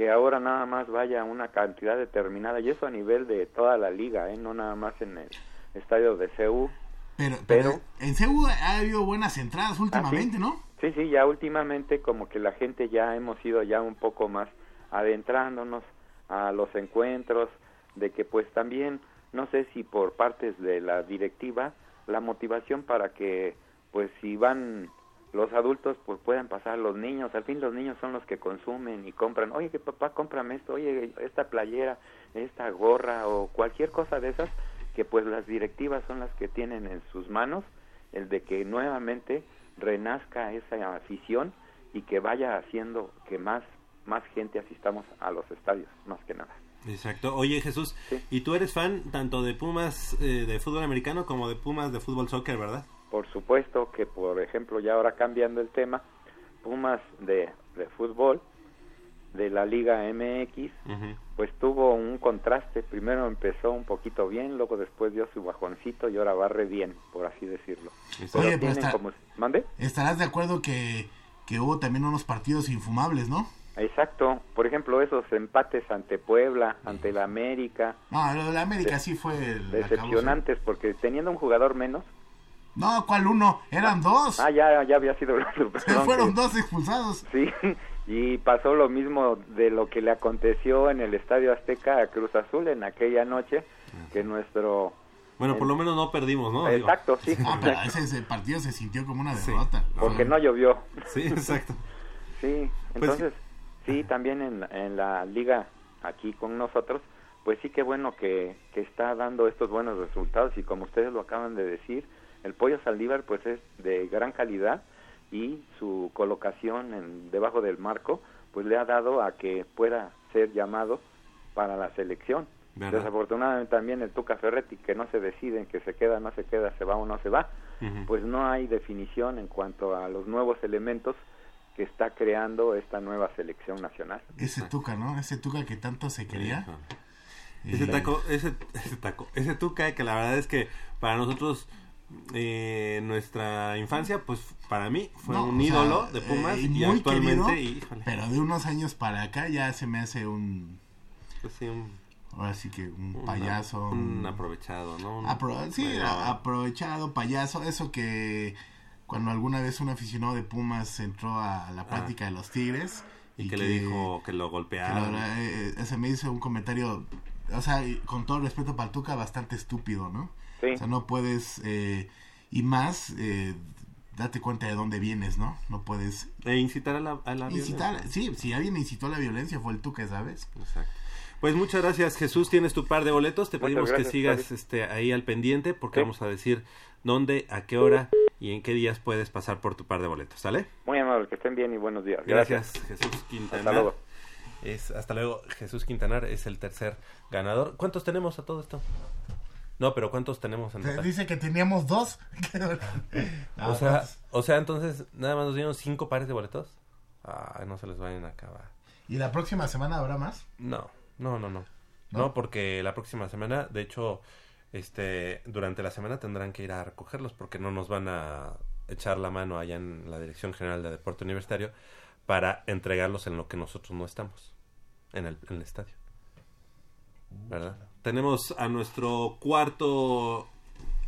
que ahora nada más vaya una cantidad determinada, y eso a nivel de toda la liga, ¿eh? no nada más en el estadio de CEU. Pero, pero, Pero- en Ceú ha habido buenas entradas últimamente, ¿no? Sí, sí, ya últimamente como que la gente ya hemos ido ya un poco más adentrándonos a los encuentros, de que pues también, no sé si por partes de la directiva, la motivación para que pues si van los adultos pues puedan pasar los niños, al fin los niños son los que consumen y compran, oye que papá cómprame esto, oye esta playera, esta gorra o cualquier cosa de esas, que pues las directivas son las que tienen en sus manos el de que nuevamente renazca esa afición y que vaya haciendo que más más gente asistamos a los estadios, más que nada. Exacto. Oye, Jesús, Sí. ¿y tú eres fan tanto de Pumas eh, de fútbol americano como de Pumas de fútbol soccer, verdad? Por supuesto que, por ejemplo, ya ahora cambiando el tema, Pumas de, de fútbol de la Liga MX, pues tuvo un contraste. Primero empezó un poquito bien, luego después dio su bajoncito y ahora va re bien, por así decirlo. Oye, Pero está- como... ¿Mande? Estarás de acuerdo que, que hubo también unos partidos infumables, ¿no? Exacto. Por ejemplo, esos empates ante Puebla, ante la América, No, lo de la América sí fue el decepcionantes, porque teniendo un jugador menos, No, ¿cuál uno? Eran dos. ah, ya, ya había sido... perdón, Fueron que- dos expulsados. Sí, y pasó lo mismo de lo que le aconteció en el Estadio Azteca a Cruz Azul en aquella noche, que nuestro... Bueno, por lo menos no perdimos, ¿no? Exacto, sí, Ah, pero ese, ese partido se sintió como una Sí. derrota. porque no llovió. Sí, exacto. Sí, Pues entonces, sí, también en, en la liga aquí con nosotros, pues sí que bueno que, que está dando estos buenos resultados y como ustedes lo acaban de decir, el pollo Saldívar pues es de gran calidad y su colocación en, debajo del marco pues le ha dado a que pueda ser llamado para la selección. ¿Verdad? Desafortunadamente también el Tuca Ferretti que no se decide en que se queda, no se queda, se va o no se va, pues no hay definición en cuanto a los nuevos elementos que está creando esta nueva selección nacional. Ese Tuca, ¿no? Ese Tuca que tanto se quería. Ese taco, ese, ese taco, ese tuca que la verdad es que para nosotros eh, nuestra infancia, pues para mí fue no, un sea, ídolo de Pumas eh, y, muy actualmente, querido, híjole, pero de unos años para acá ya se me hace un, pues sí, un, ahora sí que un payaso. un aprovechado, ¿no? Un- apro- sí, a- aprovechado, payaso, eso que cuando alguna vez un aficionado de Pumas entró a la práctica de los Tigres y, que, le dijo que lo que golpearon. verdad, eh, eh, se me hizo un comentario, o sea, con todo respeto para el Tuca, bastante estúpido, ¿no? Sí, O sea, no puedes, eh, y más, eh, date cuenta de dónde vienes, ¿no? No puedes E incitar a la, a la incitar, violencia. sí, si alguien incitó a la violencia fue el Tuca, ¿sabes? Exacto. Pues muchas gracias, Jesús. Tienes tu par de boletos. Te pedimos que gracias, sigas este, ahí al pendiente porque Sí. vamos a decir dónde, a qué hora y en qué días puedes pasar por tu par de boletos. ¿Sale? muy amable, que estén bien y buenos días. Gracias, Jesús Quintanar. Hasta luego. Es, hasta luego, Jesús Quintanar es el tercer ganador. ¿Cuántos tenemos a todo esto? No, pero ¿cuántos tenemos en Se total? dice que teníamos dos. O sea, o sea, entonces nada más nos dieron cinco pares de boletos. Ah, no se les vayan a acabar. ¿Y la próxima semana habrá más? No, No, no, no. ¿No? No, porque la próxima semana, de hecho, este, durante la semana tendrán que ir a recogerlos porque no nos van a echar la mano allá en la Dirección General de Deporte Universitario para entregarlos en lo que nosotros no estamos, en el, en el estadio. ¿Verdad? Tenemos a nuestro cuarto...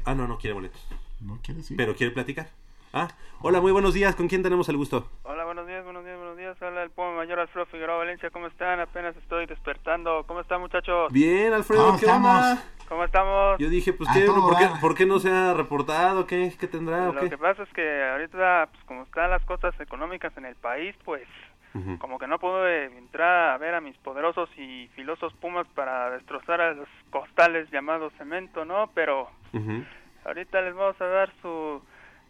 Ah, no, no quiere boletos, ¿No quieres ir? pero quiere platicar. Ah, hola, muy buenos días, ¿con quién tenemos el gusto? Hola, buenos días, buenos días, buenos días. Habla el Puma Mayor Alfredo Figueroa Valencia. ¿Cómo están? Apenas estoy despertando. ¿Cómo están, muchachos? Bien, Alfredo, ¿Cómo ¿qué onda? ¿Cómo estamos? Yo dije, pues, A ¿qué? ¿Por qué, dar. por qué no se ha reportado? ¿Qué, qué tendrá? ¿O Lo qué? que pasa es que ahorita, pues, como están las cosas económicas en el país, pues, como que no puedo eh, entrar a ver a mis poderosos y filosos Pumas para destrozar a los costales llamados cemento, ¿no? Pero ahorita les vamos a dar su,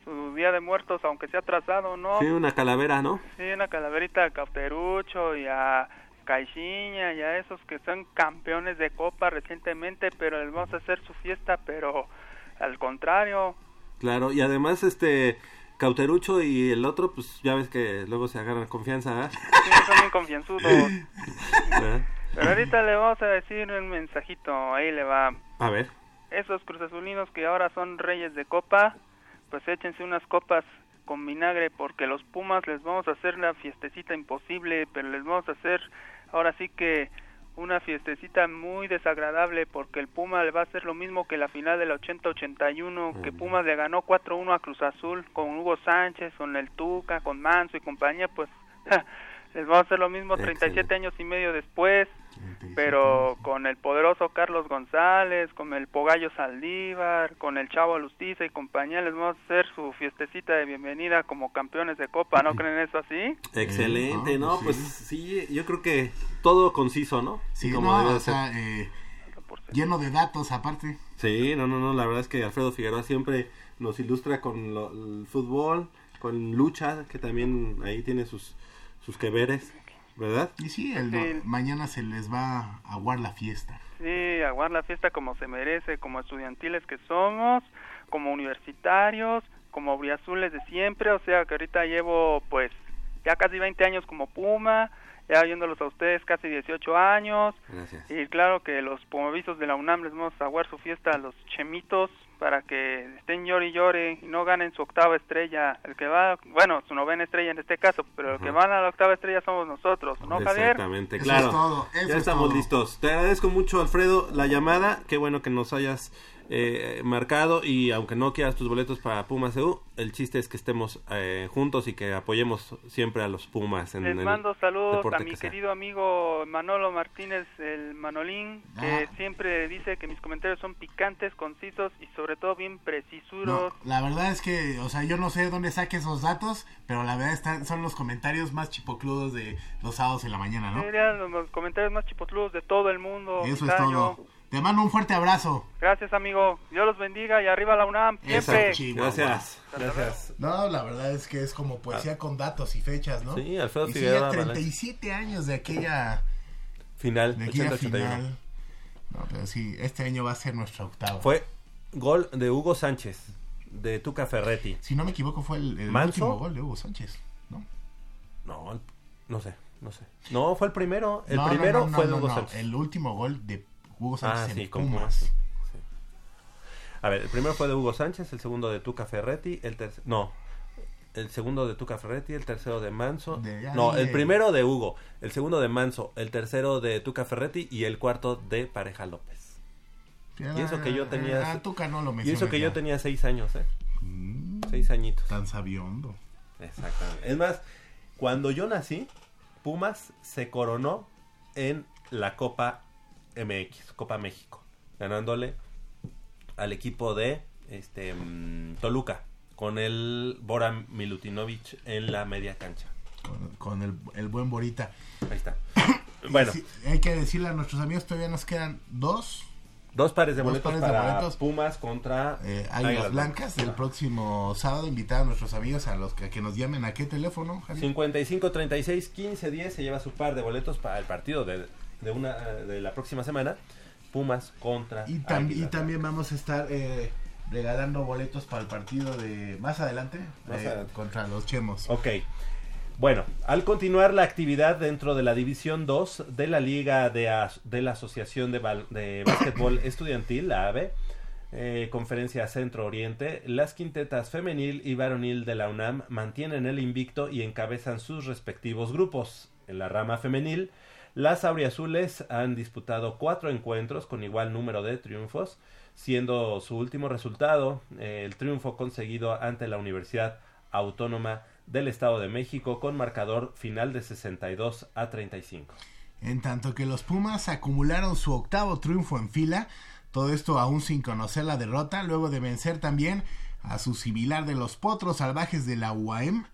su Día de Muertos, aunque sea atrasado, ¿no? Sí, una calavera, ¿no? Sí, una calaverita a Cauterucho y a Caixinha y a esos que son campeones de copa recientemente, pero les vamos a hacer su fiesta, pero al contrario. Claro, y además, este, Cauterucho y el otro, pues ya ves que luego se agarran confianza, ¿verdad? Sí, son bien confianzudos. Pero ahorita le vamos a decir un mensajito, ahí le va. A ver. Esos cruzazulinos que ahora son reyes de copa, pues échense unas copas con vinagre porque los Pumas les vamos a hacer la fiestecita imposible, pero les vamos a hacer ahora sí que una fiestecita muy desagradable porque el Puma le va a hacer lo mismo que la final del 80-81, que Pumas le ganó 4-1 a Cruz Azul con Hugo Sánchez, con el Tuca, con Manso y compañía, pues les vamos a hacer lo mismo 37 Excelente. años y medio después 37 pero con el poderoso Carlos González, con el Pogallo Saldívar, con el Chavo Lustiza y compañía, les vamos a hacer su fiestecita de bienvenida como campeones de Copa, ¿no creen eso así? Excelente, ah, ¿no? pues Pues sí, yo creo que todo conciso, ¿no? Sí, Como no, debe o sea, eh, lleno de datos aparte. Sí, no, no, no, la verdad es que Alfredo Figueroa siempre nos ilustra con lo- el fútbol, con lucha, que también ahí tiene sus, sus que veres, ¿verdad? Y sí, el, Sí. mañana se les va a aguar la fiesta. Sí, aguar la fiesta como se merece, como estudiantiles que somos, como universitarios, como azules de siempre, o sea que ahorita llevo pues ya casi 20 años como Puma, ya viéndolos a ustedes casi 18 años, Gracias. Y claro que los pumavisos de la UNAM les vamos a aguar su fiesta a los chemitos para que estén llore y llore y no ganen su octava estrella. El que va, bueno, su novena estrella en este caso, pero el que Ajá. van a la octava estrella somos nosotros, ¿no, Javier? Exactamente, Eso claro. es todo, eso ya es estamos todo. listos. Te agradezco mucho, Alfredo, la llamada. Qué bueno que nos hayas eh, marcado y aunque no quieras tus boletos para Pumas EU, el chiste es que estemos eh, juntos y que apoyemos siempre a los Pumas. En Les el mando saludos a mi que sea. querido amigo Manolo Martínez, el Manolín, que Ah. siempre dice que mis comentarios son picantes, concisos y sobre todo bien No, precisuros. la verdad es que, o sea, yo no sé de dónde saque esos datos, pero la verdad están, son los comentarios más chipocludos de los sábados en la mañana, ¿no? Serían los, comentarios más chipotludos de todo el mundo. Eso es todo. Te mando un fuerte abrazo. Gracias, amigo. Dios los bendiga y arriba la UNAM, siempre. Gracias, gracias. No, la verdad es que es como poesía con datos y fechas, ¿no? Sí, Alfredo y sí, Figueroa Valencia. 37 años de aquella, Final, de aquella 80-81. final. No, pero sí, este año va a ser nuestro octavo. Fue gol de Hugo Sánchez, de Tuca Ferretti. Si no me equivoco, fue el, último gol de Hugo Sánchez, ¿no? No, el- no sé, no sé. No, fue el primero. El No, primero no, no, fue de Hugo no, Sánchez. El último gol de Hugo Sánchez Ah, en sí, con Pumas. Sí, sí. A ver, el primero fue de Hugo Sánchez, el segundo de Tuca Ferretti, el tercero... No, el segundo de Tuca Ferretti, el tercero de Manso. De- no, el primero de Hugo, el segundo de Manso, el tercero de Tuca Ferretti y el cuarto de Pareja López. Y eso que yo tenía- Ah, Tuca no lo Y eso que yo tenía seis años, ¿eh? Mm, Seis añitos. Tan sabiondo. Exactamente. Es más, cuando yo nací, Pumas se coronó en la Copa MX, Copa México, ganándole al equipo de este mm, Toluca con el Bora Milutinovic en la media cancha. Con, con el, el buen Borita. Ahí está. Bueno, hay que decirle a nuestros amigos, todavía nos quedan dos dos pares de dos boletos pares de para boletos. Pumas contra eh, Águilas Blancas del próximo sábado. Invitar a nuestros amigos a los que, a que nos llamen a qué teléfono, Javier? 55 36 15 10 se lleva su par de boletos para el partido de, de una de la próxima semana. Pumas contra Y, tam- y también vamos a estar eh, regalando boletos para el partido de más adelante, Más eh, adelante. contra los Chemos. Ok. Bueno, al continuar la actividad dentro de la División 2 de la Liga de, As- de la Asociación de, de Básquetbol Estudiantil, la AVE, eh, Conferencia Centro Oriente, las quintetas femenil y varonil de la UNAM mantienen el invicto y encabezan sus respectivos grupos. En la rama femenil, las auriazules han disputado cuatro encuentros con igual número de triunfos, siendo su último resultado eh, el triunfo conseguido ante la Universidad Autónoma del Estado de México con marcador final de 62 a 35. En tanto que los Pumas acumularon su octavo triunfo en fila, todo esto aún sin conocer la derrota, luego de vencer también a su similar de los Potros Salvajes de la UAM,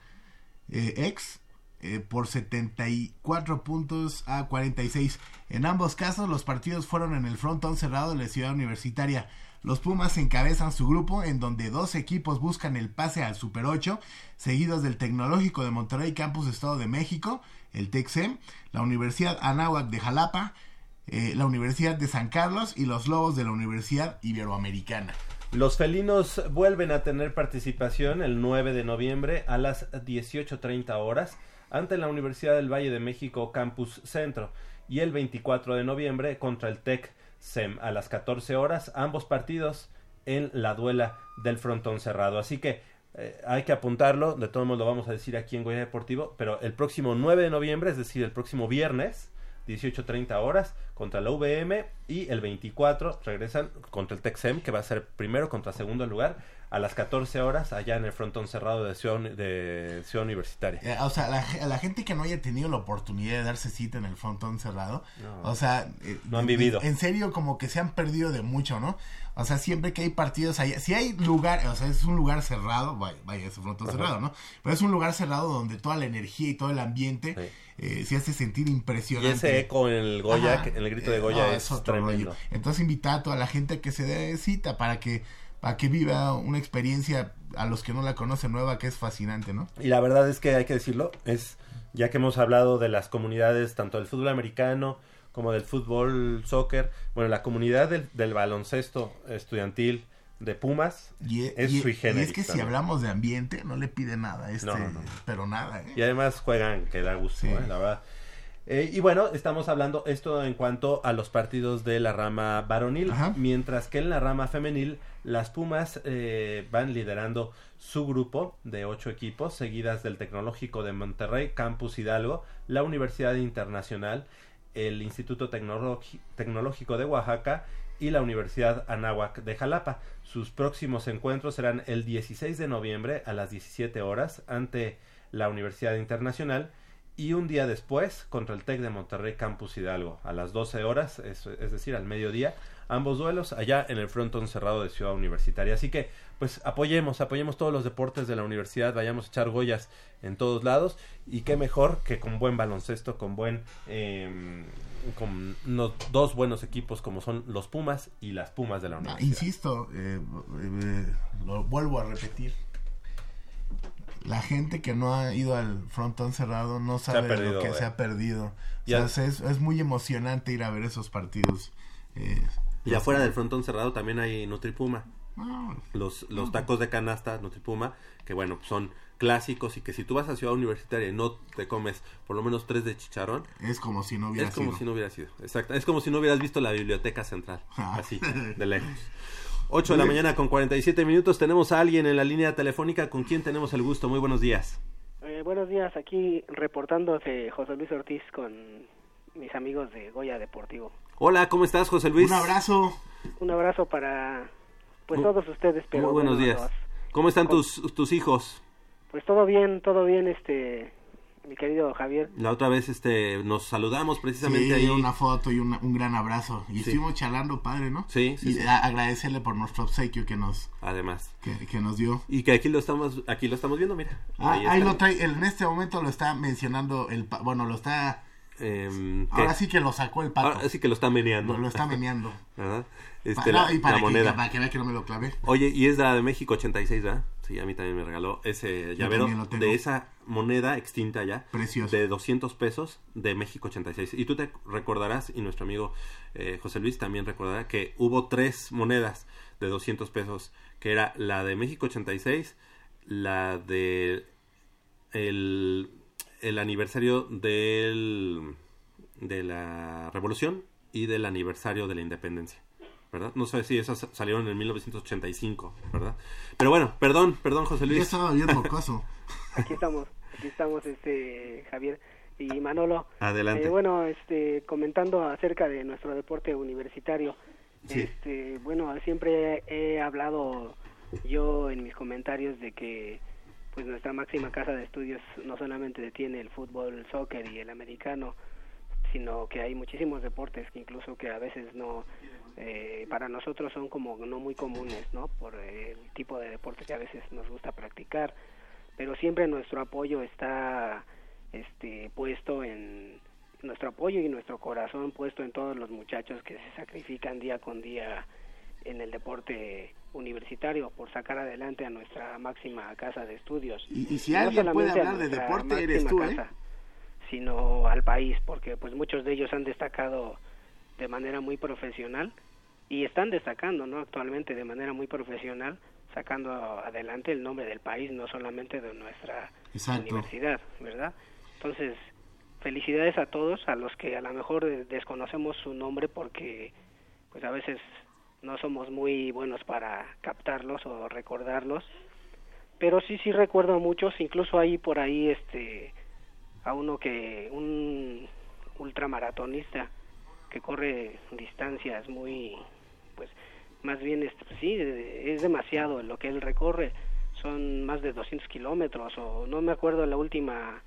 eh, ex, eh, por 74 puntos a 46. En ambos casos los partidos fueron en el frontón cerrado de la ciudad universitaria. Los Pumas encabezan su grupo en donde dos equipos buscan el pase al Super 8, seguidos del Tecnológico de Monterrey Campus Estado de México, el TEXEM, la Universidad Anáhuac de Jalapa, eh, la Universidad de San Carlos y los Lobos de la Universidad Iberoamericana. Los felinos vuelven a tener participación el 9 de noviembre a las 18.30 horas ante la Universidad del Valle de México Campus Centro y el 24 de noviembre contra el TEC SEM a las 14 horas, ambos partidos en la duela del frontón cerrado. Así que eh, hay que apuntarlo, de todos modos lo vamos a decir aquí en Goya Deportivo, pero el próximo 9 de noviembre, es decir, el próximo viernes, 18.30 horas contra la UVM y el 24 regresan contra el Texem que va a ser primero contra segundo lugar a las 14 horas allá en el frontón cerrado de Ciudad, de Ciudad Universitaria. Eh, o sea, la, ge- la gente que no haya tenido la oportunidad de darse cita en el frontón cerrado, No. o sea, eh, No han en- vivido. En serio, como que se han perdido de mucho, ¿no? O sea, siempre que hay partidos allá, si hay lugar, o sea, es un lugar cerrado, vaya, vaya es un frontón Ajá. cerrado, ¿no? Pero es un lugar cerrado donde toda la energía y todo el ambiente Sí. eh, se hace sentir Y impresionante. ese eco en el Goya, Ajá. en el grito de Goya no, es, tremendo. rollo. Entonces invitar a toda la gente que se dé cita para que para que viva una experiencia a los que no la conocen nueva que es fascinante, ¿no? Y la verdad es que hay que decirlo, es ya que hemos hablado de las comunidades tanto del fútbol americano como del fútbol soccer, bueno, la comunidad del, del baloncesto estudiantil de Pumas Y, e- es y- sui y generis es que si hablamos de ambiente no le pide nada, este, No, no, no. pero nada, ¿eh? Y además juegan, que da gusto, Sí. ¿eh? la verdad. Eh, y bueno, estamos hablando esto en cuanto a los partidos de la rama varonil, Ajá. mientras que en la rama femenil las Pumas eh, van liderando su grupo de ocho equipos, seguidas del Tecnológico de Monterrey, Campus Hidalgo, la Universidad Internacional, el Instituto Tecnológico de Oaxaca y la Universidad Anáhuac de Jalapa. Sus próximos encuentros serán el 16 de noviembre a las 17 horas ante la Universidad Internacional y un día después contra el TEC de Monterrey Campus Hidalgo a las 12 horas, es, es decir, al mediodía, ambos duelos allá en el frontón cerrado de Ciudad Universitaria. Así que, pues apoyemos, apoyemos todos los deportes de la universidad, vayamos a echar goyas en todos lados y qué mejor que con buen baloncesto, con buen... em, con unos dos buenos equipos como son los Pumas y las Pumas de la Ah, universidad. insisto, eh, eh, lo vuelvo a repetir. La gente que no ha ido al frontón cerrado no sabe perdido, lo que güey. se ha perdido. Y O sea, es, es muy emocionante ir a ver esos partidos. Eh, Y afuera del frontón cerrado también hay Nutripuma. no, los, los tacos de canasta Nutripuma, que bueno, son clásicos y que si tú vas a Ciudad Universitaria y no te comes por lo menos tres de chicharrón, es como si no hubiera es como sido. si no hubiera sido. Exacto. Es como si no hubieras visto la biblioteca central. Ah. Así, de lejos. 8 de la mañana con 47 minutos. Tenemos a alguien en la línea telefónica con quien tenemos el gusto. Muy buenos días. Eh, buenos días, aquí reportándose José Luis Ortiz con mis amigos de Goya Deportivo. Hola, ¿cómo estás, José Luis? Un abrazo. Un abrazo para pues todos ustedes, pero Muy buenos bueno, días. ¿Cómo están Con- tus, tus hijos? Pues todo bien, todo bien, este, mi querido Javier. La otra vez este nos saludamos precisamente Sí, ahí. una foto y una- un gran abrazo. Y Sí. estuvimos charlando, padre, ¿no? Sí, sí, y sí. a- agradecerle por nuestro obsequio que nos, Además. que, que nos dio. Y que aquí lo estamos aquí lo estamos viendo, mira. Ah, ahí, lo trae, en este momento lo está mencionando el, bueno, lo está, Em, ahora sí que lo sacó el pato. Ahora sí que lo está meneando. lo, lo está meneando. Ajá. Pa- Este, no, y para, la que, moneda. para que vea que no me lo clavé. Oye, y es de la de México 86, ¿verdad? Sí, a mí también me regaló ese llavero de esa moneda extinta ya. Precioso. De 200 pesos de México 86. Y tú te recordarás, y nuestro amigo eh, José Luis también recordará, que hubo tres monedas de 200 pesos, que era la de México 86, la de el el aniversario del, de la revolución y del aniversario de la independencia. ¿Verdad? No sé si esas salieron en 1985, ¿verdad? Pero bueno, perdón, perdón, José Ya Luis. estaba bien mocoso. Aquí estamos, aquí estamos, este, Javier y Manolo. Adelante. Eh, bueno, este, comentando acerca de nuestro deporte universitario. Sí. Este, bueno, siempre he hablado yo en mis comentarios de que pues nuestra máxima casa de estudios no solamente detiene el fútbol, el soccer y el americano, sino que hay muchísimos deportes que incluso que a veces no eh, para nosotros son como no muy comunes, ¿no? Por el tipo de deporte que a veces nos gusta practicar, pero siempre nuestro apoyo está este puesto en nuestro apoyo y nuestro corazón puesto en todos los muchachos que se sacrifican día con día en el deporte universitario por sacar adelante a nuestra máxima casa de estudios. Y, y si No alguien puede hablar de deporte, eres tú, ¿eh? casa, sino al país, porque pues muchos de ellos han destacado de manera muy profesional y están destacando, ¿no? Actualmente de manera muy profesional, sacando adelante el nombre del país, no solamente de nuestra Exacto. universidad, ¿verdad? Entonces, felicidades a todos, a los que a lo mejor desconocemos su nombre porque pues a veces no somos muy buenos para captarlos o recordarlos, pero sí sí recuerdo a muchos, incluso hay por ahí este a uno que un ultramaratonista que corre distancias muy pues más bien este, sí es demasiado lo que él recorre son más de 200 kilómetros o no me acuerdo la última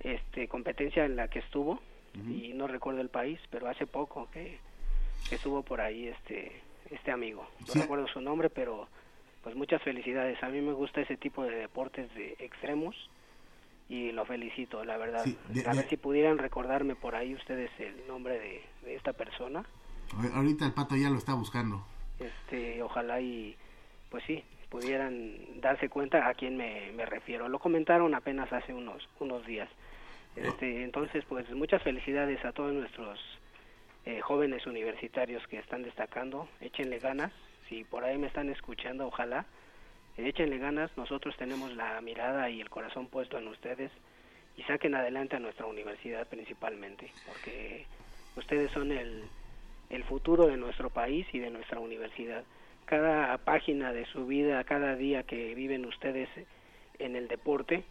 este competencia en la que estuvo y no recuerdo el país pero hace poco que, que estuvo por ahí este este amigo. No Sí. recuerdo su nombre pero pues muchas felicidades. A mí me gusta ese tipo de deportes de extremos y lo felicito la verdad. Sí, de- a ver si pudieran recordarme por ahí ustedes el nombre de, de esta persona. Ahorita el pato ya lo está buscando. este ojalá y pues sí pudieran darse cuenta a quién me, me refiero. Lo comentaron apenas hace unos unos días. Este entonces pues muchas felicidades a todos nuestros eh, jóvenes universitarios que están destacando. Échenle ganas. Si por ahí me están escuchando ojalá. eh, échenle ganas nosotros tenemos la mirada y el corazón puesto en ustedes y saquen adelante a nuestra universidad principalmente porque ustedes son el el futuro de nuestro país y de nuestra universidad. Cada página de su vida, cada día que viven ustedes en el deporte,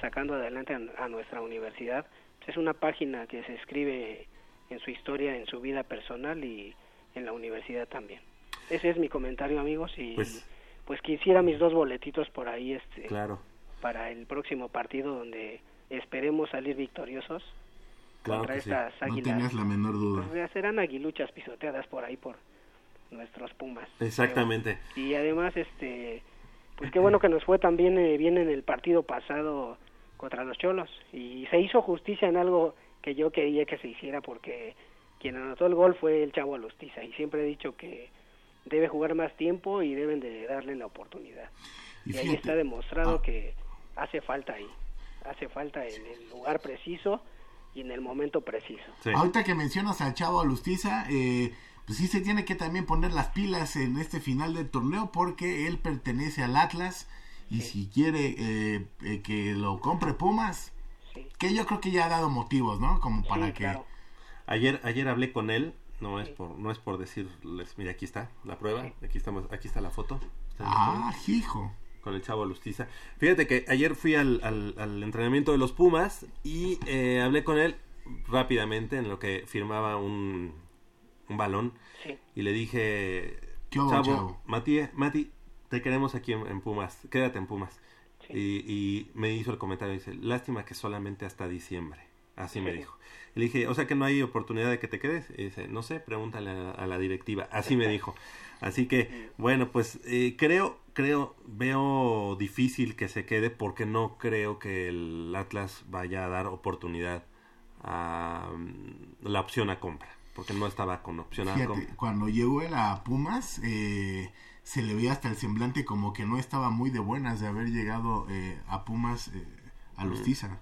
sacando adelante a, nuestra universidad, es una página que se escribe en su historia, en su vida personal y en la universidad también. Ese es mi comentario, amigos, y Pues- pues, quisiera mis dos boletitos por ahí este Claro, para el próximo partido donde esperemos salir victoriosos claro contra sí. estas No águilas. tenías la menor duda. Pues serán aguiluchas pisoteadas por ahí por nuestros Pumas. Exactamente. Y además, este, pues qué bueno que nos fue también eh, bien en el partido pasado contra los Cholos. Y se hizo justicia en algo que yo quería que se hiciera porque quien anotó el gol fue el Chavo Alustiza. Y siempre he dicho que debe jugar más tiempo y deben de darle la oportunidad. Y Y, ahí está demostrado ah. que hace falta ahí. Hace falta en el lugar preciso y en el momento preciso. Sí. Ahorita que mencionas al chavo Alustiza, eh, pues sí se tiene que también poner las pilas en este final del torneo porque él pertenece al Atlas y si quiere eh, eh, que lo compre Pumas, Sí. que yo creo que ya ha dado motivos, ¿no? Como para Sí, que... claro. Ayer, ayer hablé con él, no es por, no es por decirles, mira, aquí está la prueba, aquí estamos, aquí está la foto. Está Ah, hijo. con el chavo Lustiza. Fíjate que ayer fui al, al- al entrenamiento de los Pumas y eh, hablé con él rápidamente en lo que firmaba un, un balón Sí. y le dije, ¿Qué hubo, chavo, chavo? Mati, Mati, te queremos aquí en, en Pumas, quédate en Pumas. Sí. Y, y me hizo el comentario, dice, lástima que solamente hasta diciembre. Así me dijo. Le dije, o sea que no hay oportunidad de que te quedes. Y dice, no sé, pregúntale a, a la directiva. Así me dijo. Así que, bueno, pues eh, creo, creo, veo difícil que se quede porque no creo que el Atlas vaya a dar oportunidad a mm, la opción a compra. Porque no estaba con opción a compra. cuando llegó él a Pumas, eh, se le veía hasta el semblante como que no estaba muy de buenas de haber llegado eh, a Pumas eh, a Lustiza.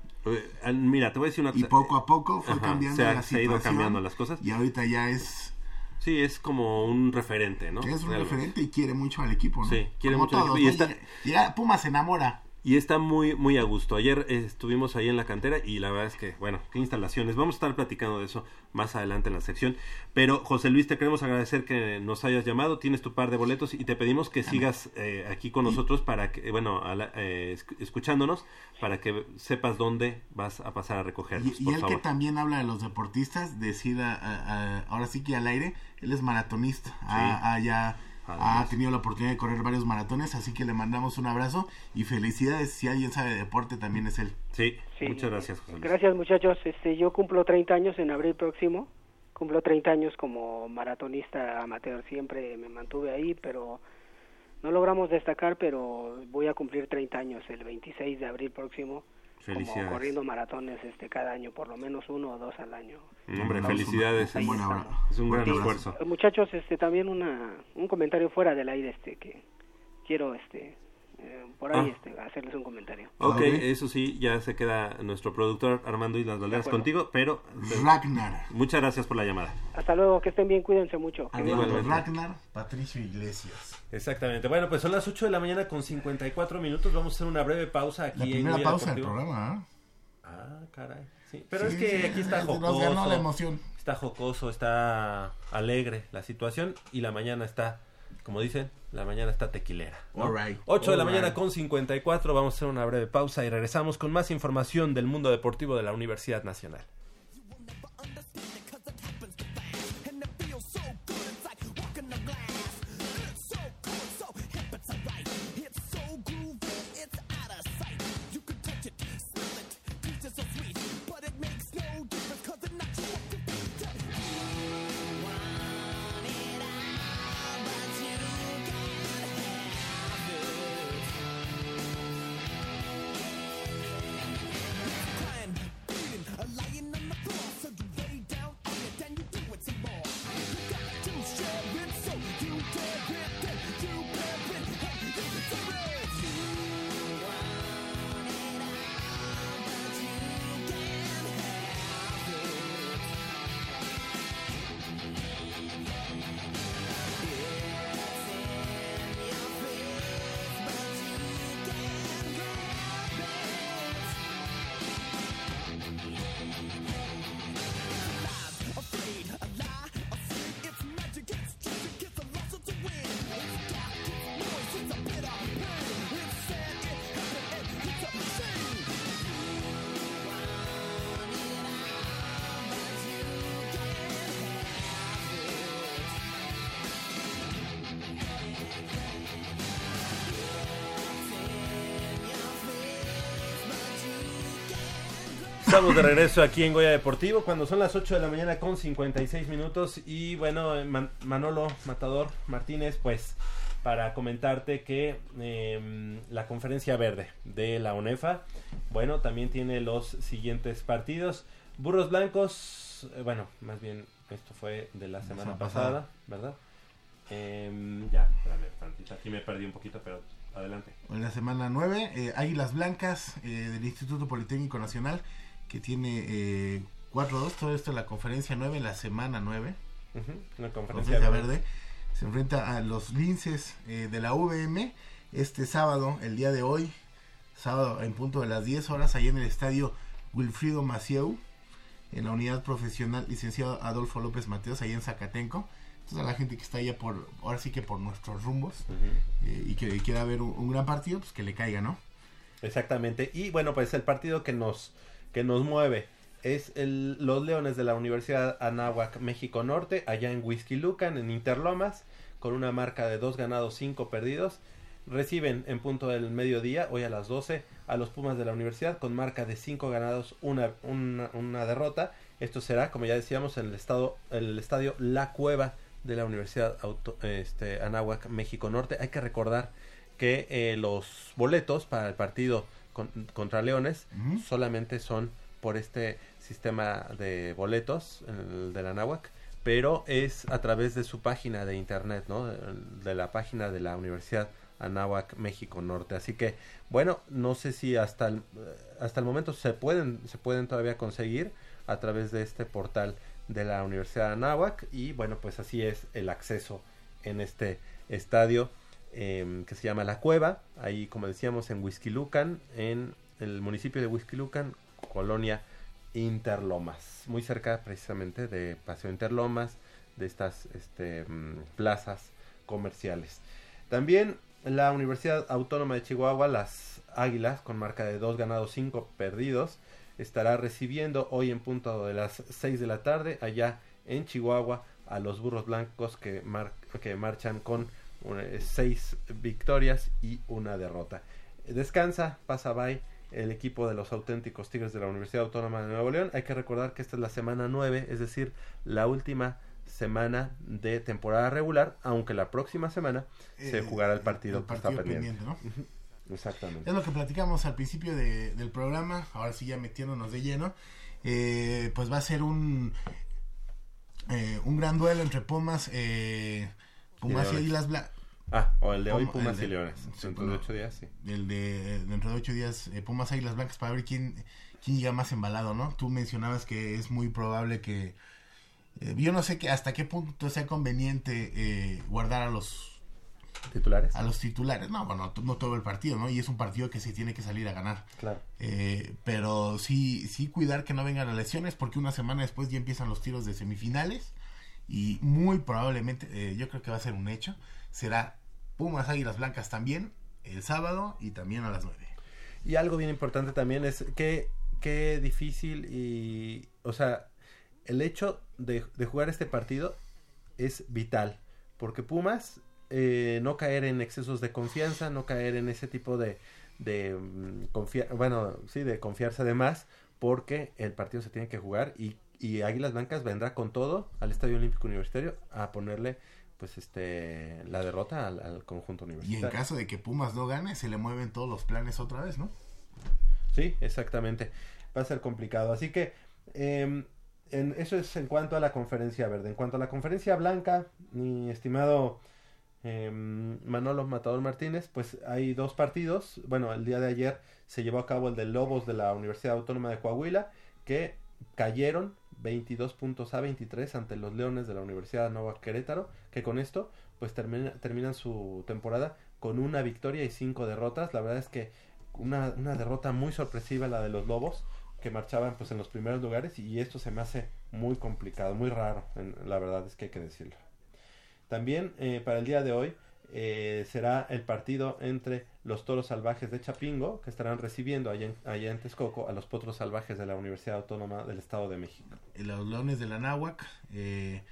Mira, te voy a decir una Y cosa. poco a poco fue Ajá, cambiando se ha- la se ha ido situación. cambiando las cosas. Y ahorita ya es, Sí, es como un referente, ¿no? es un Realmente. referente y quiere mucho al equipo, ¿no? Sí, quiere Como mucho al equipo. Y está- Pumas se enamora. Y está muy muy a gusto. Ayer eh, estuvimos ahí en la cantera y la verdad es que, bueno, qué instalaciones. Vamos a estar platicando de eso más adelante en la sección. Pero José Luis, te queremos agradecer que nos hayas llamado. Tienes tu par de boletos y te pedimos que sigas eh, aquí con nosotros para que, bueno, a la- eh, esc- escuchándonos para que sepas dónde vas a pasar a recogernos. Y, favor. que también habla de los deportistas, decida, a- a- ahora sí que al aire, él es maratonista, ha, ha ya ha tenido la oportunidad de correr varios maratones, así que le mandamos un abrazo y felicidades, si alguien sabe de deporte también es él. Sí, Sí. muchas gracias, José Luis. Gracias muchachos, este yo cumplo 30 años en abril próximo, cumplo 30 años como maratonista amateur, siempre me mantuve ahí, pero no logramos destacar, pero voy a cumplir 30 años el 26 de abril próximo, como Felicidades. corriendo maratones este cada año, por lo menos uno o dos al año. Hombre, felicidades. Un, Es, buen abrazo. es un gran esfuerzo. Eh, Muchachos, este también una un comentario fuera del aire este que quiero este eh, por ahí Ah. este hacerles un comentario. Ok, Ok. eso sí, ya se queda nuestro productor Armando Islas Valderas acuerdo. contigo, pero Ragnar. muchas gracias por la llamada. Hasta luego, que estén bien, cuídense mucho. Igualmente. Ragnar, Patricio Iglesias. Exactamente. Bueno, pues son las 8 de la mañana con 54 minutos. Vamos a hacer una breve pausa aquí La en primera Goya pausa del programa, Ah, caray. Sí, pero Sí, es que sí, aquí está nos jocoso. ganó la emoción. Está jocoso, está alegre la situación y la mañana está, como dicen, la mañana está tequilera. ¿no? Alright, 8 de la mañana con 54. Vamos a hacer una breve pausa y regresamos con más información del mundo deportivo de la Universidad Nacional. Estamos de regreso aquí en Goya Deportivo cuando son las 8 de la mañana con 56 minutos y bueno, eh, Man- Manolo Matador Martínez, pues para comentarte que eh, la conferencia verde de la UNEFA, bueno, también tiene los siguientes partidos. Burros Blancos, eh, bueno, más bien esto fue de la semana semana pasada, pasada. ¿verdad? Em, ya, espérame, tantito, aquí me perdí un poquito, pero adelante. En la semana 9, eh, Águilas Blancas eh, del Instituto Politécnico Nacional, que tiene eh, 4-2, todo esto en la conferencia 9, en la semana 9, Ujú, una conferencia conferencia verde. se enfrenta a los linces eh, de la VM este sábado, el día de hoy, sábado en punto de las 10 horas, ahí en el estadio Wilfrido Macieu, en la unidad profesional licenciado Adolfo López Mateos, ahí en Zacatenco. Entonces a la gente que está allá por, ahora sí que por nuestros rumbos, eh, y que quiera ver un, un gran partido, pues que le caiga, ¿no? Exactamente. Y bueno, pues el partido que nos, que nos mueve es el, los Leones de la Universidad Anáhuac México Norte, allá en Whisky Lucan, en Interlomas, con una marca de dos ganados, cinco perdidos. Reciben en punto del mediodía, hoy a las 12, a los Pumas de la Universidad con marca de cinco ganados, una, una, una derrota. Esto será, como ya decíamos, en el, estado, el estadio La Cueva de la Universidad Auto, este, Anáhuac México Norte. Hay que recordar que eh, los boletos para el partido con- contra Leones solamente son por este sistema de boletos, el de la Anáhuac, pero es a través de su página de internet, ¿no? De, de la página de la Universidad Anáhuac México Norte. Así que, bueno, no sé si hasta el, hasta el momento se pueden, se pueden todavía conseguir a través de este portal de la Universidad Anáhuac y bueno, pues así es el acceso en este estadio em, que se llama La Cueva, ahí como decíamos en Huizquilucan, en el municipio de Huizquilucan, colonia Interlomas, muy cerca precisamente de Paseo Interlomas, de estas este, mm, plazas comerciales. También la Universidad Autónoma de Chihuahua, las Águilas, con marca de 2 ganados, 5 perdidos, estará recibiendo hoy en punto de las 6 de la tarde allá en Chihuahua a los burros blancos que, mar- que marchan con 6 victorias y una derrota. Descansa, pasa bye el equipo de los auténticos Tigres de la Universidad Autónoma de Nuevo León. Hay que recordar que esta es la semana 9, es decir, la última semana de temporada regular, aunque la próxima semana se Eh, jugará el partido, el que está pendiente. pendiente, ¿no? Exactamente. Es lo que platicamos al principio de- del programa, ahora sí ya metiéndonos de lleno. Eh, pues va a ser un eh, un gran duelo entre Pumas, eh, Pumas y. Águilas Blancas. Ah, o el de hoy Puma- Pumas de- y Leones. Dentro de ocho días, sí. El de dentro de ocho días, eh, Pumas Águilas Blancas para ver quién, quién llega más embalado, ¿no? Tú mencionabas que es muy probable que eh, yo no sé que hasta qué punto sea conveniente eh, guardar a los ¿Titulares? a los titulares. No, bueno, no todo el partido, ¿no? Y es un partido que se tiene que salir a ganar. Claro. Eh, pero sí, sí cuidar que no vengan las lesiones porque una semana después ya empiezan los tiros de semifinales y muy probablemente, eh, yo creo que va a ser un hecho, será Pumas Águilas Blancas también el sábado y también a las 9. Y algo bien importante también es que qué difícil y, o sea, el hecho de, jugar este partido es vital, porque Pumas eh, no caer en excesos de confianza, no caer en ese tipo de, de mm, confia- bueno, sí, de confiarse de más, porque el partido se tiene que jugar y, y Águilas Blancas vendrá con todo al Estadio Olímpico Universitario a ponerle pues este la derrota al, al conjunto Y universitario. en caso de que Pumas no gane, se le mueven todos los planes otra vez, ¿no? Sí, exactamente. Va a ser complicado. Así que eh, en, eso es en cuanto a la conferencia verde. En cuanto a la conferencia blanca, mi estimado eh, Manolo Matador Martínez, pues hay dos partidos. Bueno, el día de ayer se llevó a cabo el de Lobos de la Universidad Autónoma de Coahuila, que cayeron 22 puntos a 23 ante los Leones de la Universidad Nueva Querétaro, que con esto pues termina- terminan su temporada con una victoria y cinco derrotas. La verdad es que una, una derrota muy sorpresiva la de los Lobos, que marchaban pues en los primeros lugares y esto se me hace muy complicado, muy raro, en- la verdad es que hay que decirlo. También eh, para el día de hoy eh, será el partido entre los Toros Salvajes de Chapingo, que estarán recibiendo allá en, allá en Texcoco a los Potros Salvajes de la Universidad Autónoma del Estado de México. Los Leones de la Náhuac, eh,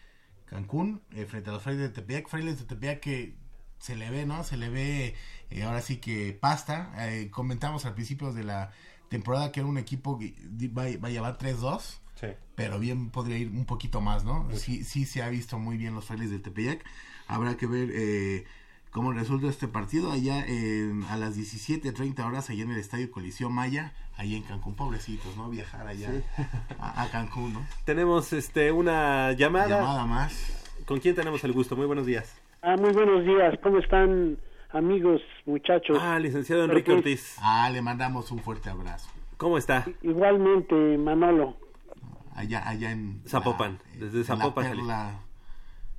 Cancún, eh, frente a los Frailes de Tepeyac. Frailes de Tepeyac que se le ve, ¿no? Se le ve eh, ahora sí que pasta. Eh, comentamos al principio de la temporada que era un equipo que di- va, va a llevar 3-2. Sí. Pero bien podría ir un poquito más, ¿no? Sí, sí se ha visto muy bien los Frailes de Tepeyac. Habrá que ver eh, cómo resulta este partido allá en- a las 17.30 horas allá en el Estadio Coliseo Maya, ahí en Cancún. Pobrecitos, ¿no? Viajar allá a, a Cancún, ¿no? Tenemos este una llamada. Llamada más. ¿Con quién tenemos el gusto? Muy buenos días. Ah, muy buenos días. ¿Cómo están, amigos, muchachos? Ah, licenciado Enrique Perfecto. Ortiz. Ah, le mandamos un fuerte abrazo. ¿Cómo está? Igualmente, Manolo. Allá, allá en Zapopan, la- desde en Zapopan, la Jalisco. perla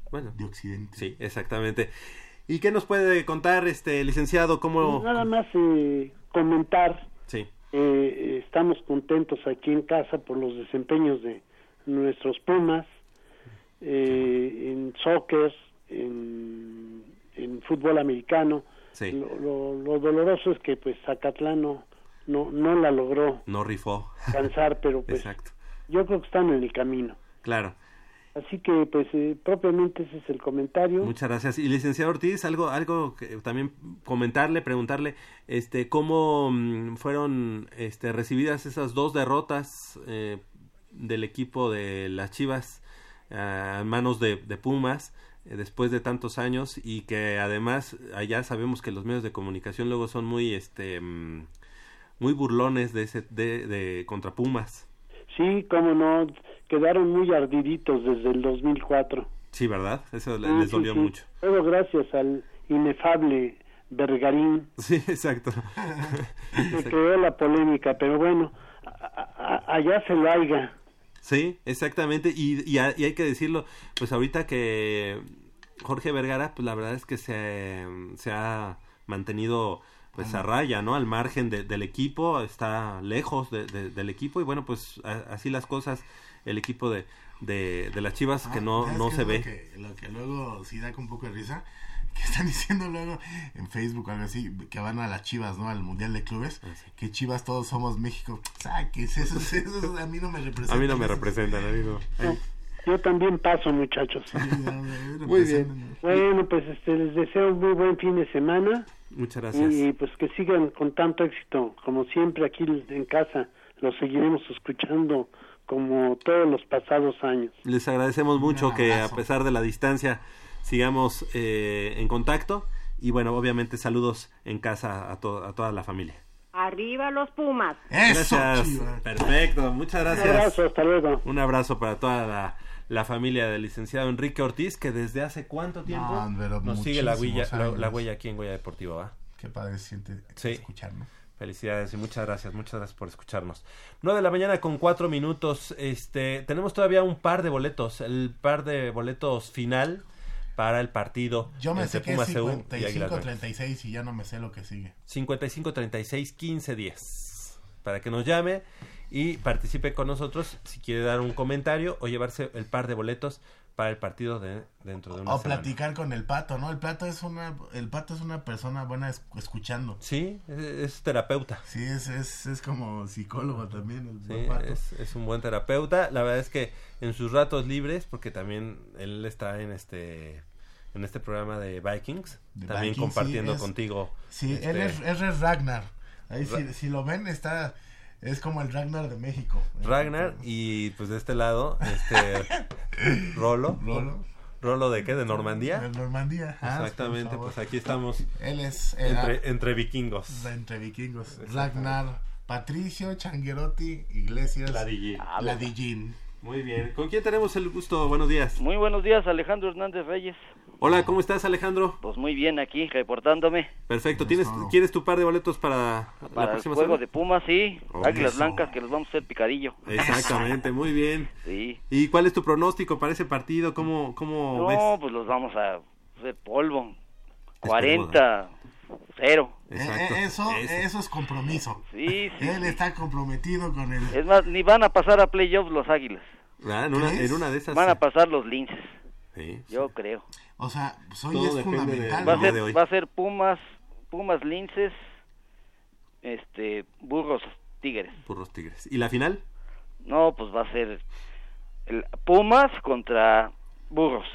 Bueno, de Occidente. sí, exactamente. ¿Y qué nos puede contar, este licenciado? ¿Cómo? Nada más eh, comentar. Sí, eh, estamos contentos aquí en casa por los desempeños de nuestros Pumas eh, en soccer, en, en fútbol americano. sí. Lo, lo- lo doloroso es que pues Zacatlán no, no, no la logró No rifó. alcanzar, pero pues Exacto. yo creo que están en el camino. Claro. Así que, pues, eh, propiamente ese es el comentario. Muchas gracias. Y licenciado Ortiz, algo, algo que también comentarle, preguntarle, este, cómo mm, fueron, este, recibidas esas dos derrotas eh, del equipo de las Chivas a manos de, de Pumas eh, después de tantos años y que además allá sabemos que los medios de comunicación luego son muy, este, mm, muy burlones de ese, de, de contra Pumas. Sí, cómo no, quedaron muy ardiditos desde el 2004. Sí, ¿verdad? Eso Ah, les sí, dolió sí. mucho. Todo gracias al inefable Bergarín Sí, exacto. que creó la polémica, pero bueno, a- a- allá se lo haiga. Sí, exactamente. Y, y, ha- y hay que decirlo, pues ahorita que Jorge Vergara, pues la verdad es que se, se ha mantenido pues a raya, ¿no? Al margen de- del equipo, está lejos de- de- del equipo y bueno, pues a- así las cosas, el equipo de, de, de las Chivas que Ah, no, ¿sabes no se lo ve. que- Lo que, luego sí da con un poco de risa, que están diciendo luego en Facebook o algo así, que van a las Chivas, ¿no? Al Mundial de Clubes, Ah, que Chivas todos somos México. Saques, eso, eso, a mí no me representa. A mí no me representan, a mí no. Ay, Yo también paso, muchachos. Sí, Muy representan. Bueno, pues este, les deseo un muy buen fin de semana Muchas gracias. y pues que sigan con tanto éxito. Como siempre aquí en casa, los seguiremos escuchando como todos los pasados años. Les agradecemos mucho Un que a pesar de la distancia sigamos eh, en contacto y bueno, obviamente saludos en casa a, to- a toda la familia. Arriba los Pumas. Eso, Gracias. Chivas. Perfecto, muchas Un gracias. abrazo, hasta luego. Un abrazo para toda la, la familia del licenciado Enrique Ortiz, que desde hace cuánto tiempo No, nos sigue la huella, la, la huella aquí en Huella Deportiva, ¿va? Qué padre siente Sí. escuchar, ¿no? Felicidades y muchas gracias, muchas gracias por escucharnos. 9 de la mañana con cuatro minutos. Este, tenemos todavía un par de boletos, el par de boletos final para el partido Yo me sé que es Pumas CU y Águilas Blancas. 55-36 y ya no me sé lo que sigue. 55 36 15 10 para que nos llame y participe con nosotros si quiere dar un comentario o llevarse el par de boletos para el partido de dentro de una O semana. platicar con el pato, ¿no? El pato es una, el pato es una persona buena es- escuchando. Sí, es, es terapeuta. Sí, es, es, es como psicólogo también, el Sí, pato. es, es un buen terapeuta. La verdad es que en sus ratos libres, porque también él está en este en este programa de Vikings, De también Vikings, compartiendo sí, es- contigo. Sí, este, él, es, él es Ragnar. Ahí Ra- si, si lo ven, está, es como el Ragnar de México. Ragnar y pues de este lado, este Rolo. Rolo. ¿Rolo de qué? ¿De Normandía? De Normandía. Ah, Exactamente, pues aquí estamos Él es entre, entre vikingos. entre vikingos. Ragnar, Patricio, Changuerotti, Iglesias, Ladillín. Ladillín. Muy bien. ¿Con quién tenemos el gusto? Buenos días. Muy buenos días, Alejandro Hernández Reyes. Hola, ¿cómo estás, Alejandro? Pues muy bien aquí, reportándome Perfecto. ¿Tienes, ¿Quieres tu par de boletos para, la para el próxima juego semana? de Pumas, sí. Oh, Águilas eso. Blancas que los vamos a hacer picadillo. Exactamente, muy bien. Sí. ¿Y cuál es tu pronóstico para ese partido? ¿Cómo, cómo ves? No, pues los vamos a hacer polvo. Esperemos, 40, 0. Exacto. Eh, eso, Eso. eso es compromiso. Sí, sí. Él está comprometido con el... Es más, ni van a pasar a playoffs los Águilas. Ah, en, una, ¿Crees? en una de esas. Van a pasar los linces, sí. yo creo. O sea, pues hoy Todo es depende fundamental. Va a ser, va a ser Pumas, Pumas linces, este, burros tigres. Burros Tigres. ¿Y la final? No, pues va a ser el Pumas contra burros.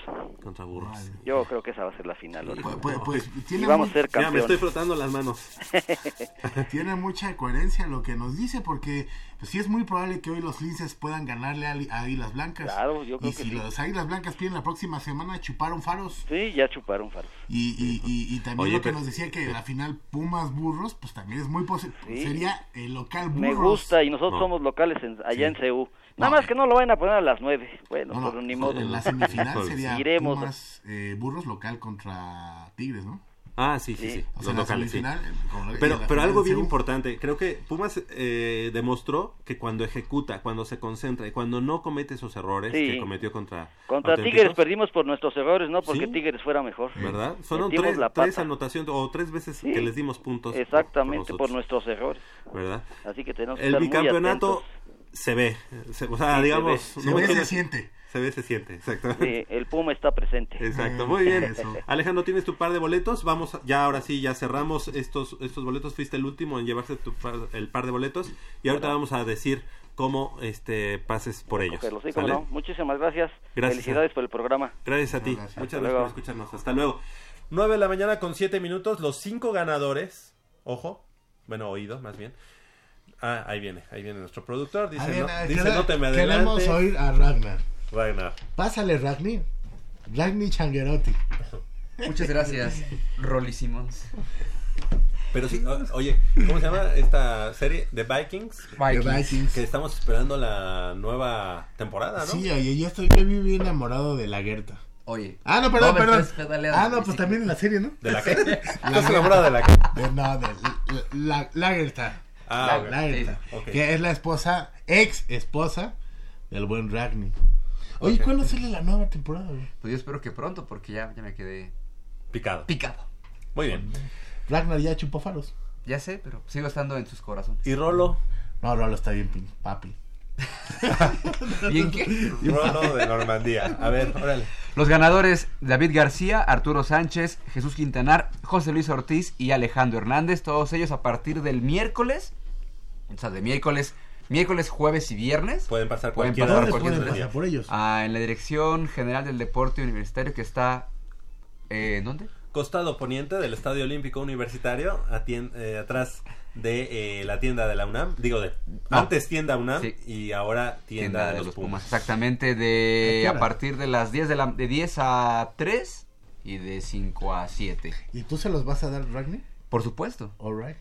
Contra Burros. Vale. Yo creo que esa va a ser la final. Pues, pues, pues, tiene, Y vamos a ser Ya, me campeones. estoy frotando las manos. tiene mucha coherencia lo que nos dice, porque pues, sí es muy probable que hoy los linces puedan ganarle a, Águilas Blancas. Claro, yo creo y que si sí. los Águilas Blancas pierden la próxima semana, chuparon faros. Sí, ya chuparon faros. Y, y, y, y también Oye, lo que pero- nos decía que la final Pumas Burros, pues también es muy posible. Sí. Sería el local Burros. Me gusta y nosotros No. somos locales en- allá Sí. en CU. Nada No, más que no lo vayan a poner a las 9. Bueno, No, no, pues ni modo. En la semifinal sería iremos. Pumas eh, Burros local contra Tigres, ¿no? Ah, sí, sí, Sí. sí. O sea, en la locales, sí. semifinal. eh, como- Pero, pero algo en bien importante, creo que Pumas eh, demostró que cuando ejecuta, cuando se concentra y cuando no comete esos errores Sí. que cometió contra Contra Tigres perdimos por nuestros errores, no porque Sí. Tigres fuera mejor. ¿verdad? Fueron tres, tres anotaciones o tres veces Sí. que les dimos puntos. por- Exactamente, por, nuestros errores. ¿verdad? Así que tenemos que El estar bicampeonato. Se ve, se- o sea, Sí, se digamos, ve. Se no ve, se quiero- siente. se ve, se siente, exactamente. Sí, el Puma está presente. Exacto, muy bien. Eso. Alejandro, tienes tu par de boletos. Vamos, a- ya ahora sí, ya cerramos estos estos boletos. Fuiste el último en llevarse tu par- el par de boletos y ahorita Bueno. vamos a decir cómo este pases por ellos. Cogerlos, sí, cómo ¿Sale? no. Muchísimas gracias. Gracias. Felicidades por el programa. Gracias a ti. Gracias. Muchas Hasta gracias por luego. escucharnos. Hasta luego. 9 de la mañana con 7 minutos. Los cinco ganadores. Ojo. Bueno, oído, más bien. Ah, ahí viene. Ahí viene nuestro productor. Dice, bien, no, dice, no te me Queremos adelantes. oír a Ragnar. Ragnar. Pásale, Ragni. Ragni Changuerotti. Muchas gracias, Rolly Simmons. Pero sí, o- oye, ¿cómo se llama esta serie? The Vikings. The Vikings. Vikings. Que estamos esperando la nueva temporada, ¿no? Sí, oye, yo estoy yo viví enamorado de la Guerta. Oye. Ah, no, perdón, me perdón. Ah, no, pues sí. también en la serie, ¿no? ¿De la qué? ¿Estás enamorado de la qué? De, no, de la, la, Lagertha. Ah. Lagertha. ok. Que es la esposa, ex esposa del buen Ragni. Oye, Ok. ¿cuándo sale la nueva temporada, güey? Pues yo espero que pronto, porque ya, ya me quedé Picado. picado. Muy bien. Ragnar ya chupó faros. Ya sé, pero sigo estando en sus corazones. ¿Y Rolo? No, Rolo está bien, papi. ¿Bien qué? Rolo de Normandía. A ver, órale. Los ganadores, David García, Arturo Sánchez, Jesús Quintanar, José Luis Ortiz y Alejandro Hernández, todos ellos a partir del miércoles, o sea, de miércoles, miércoles, jueves y viernes. Pueden pasar Pueden cualquier pasar ¿Dónde cualquier pueden pasar por ellos? Ah, en la Dirección General del Deporte Universitario que está... Eh, ¿Dónde? Costado poniente del Estadio Olímpico Universitario, eh, atrás de eh, la tienda de la UNAM. Digo, de No. antes tienda UNAM Sí. y ahora tienda, de, los Pumas. Exactamente, ¿A de a partir de las 10 de, la, de 10 a 3 y de 5 a 7. ¿Y tú se los vas a dar, Ragnar? Por supuesto. All right.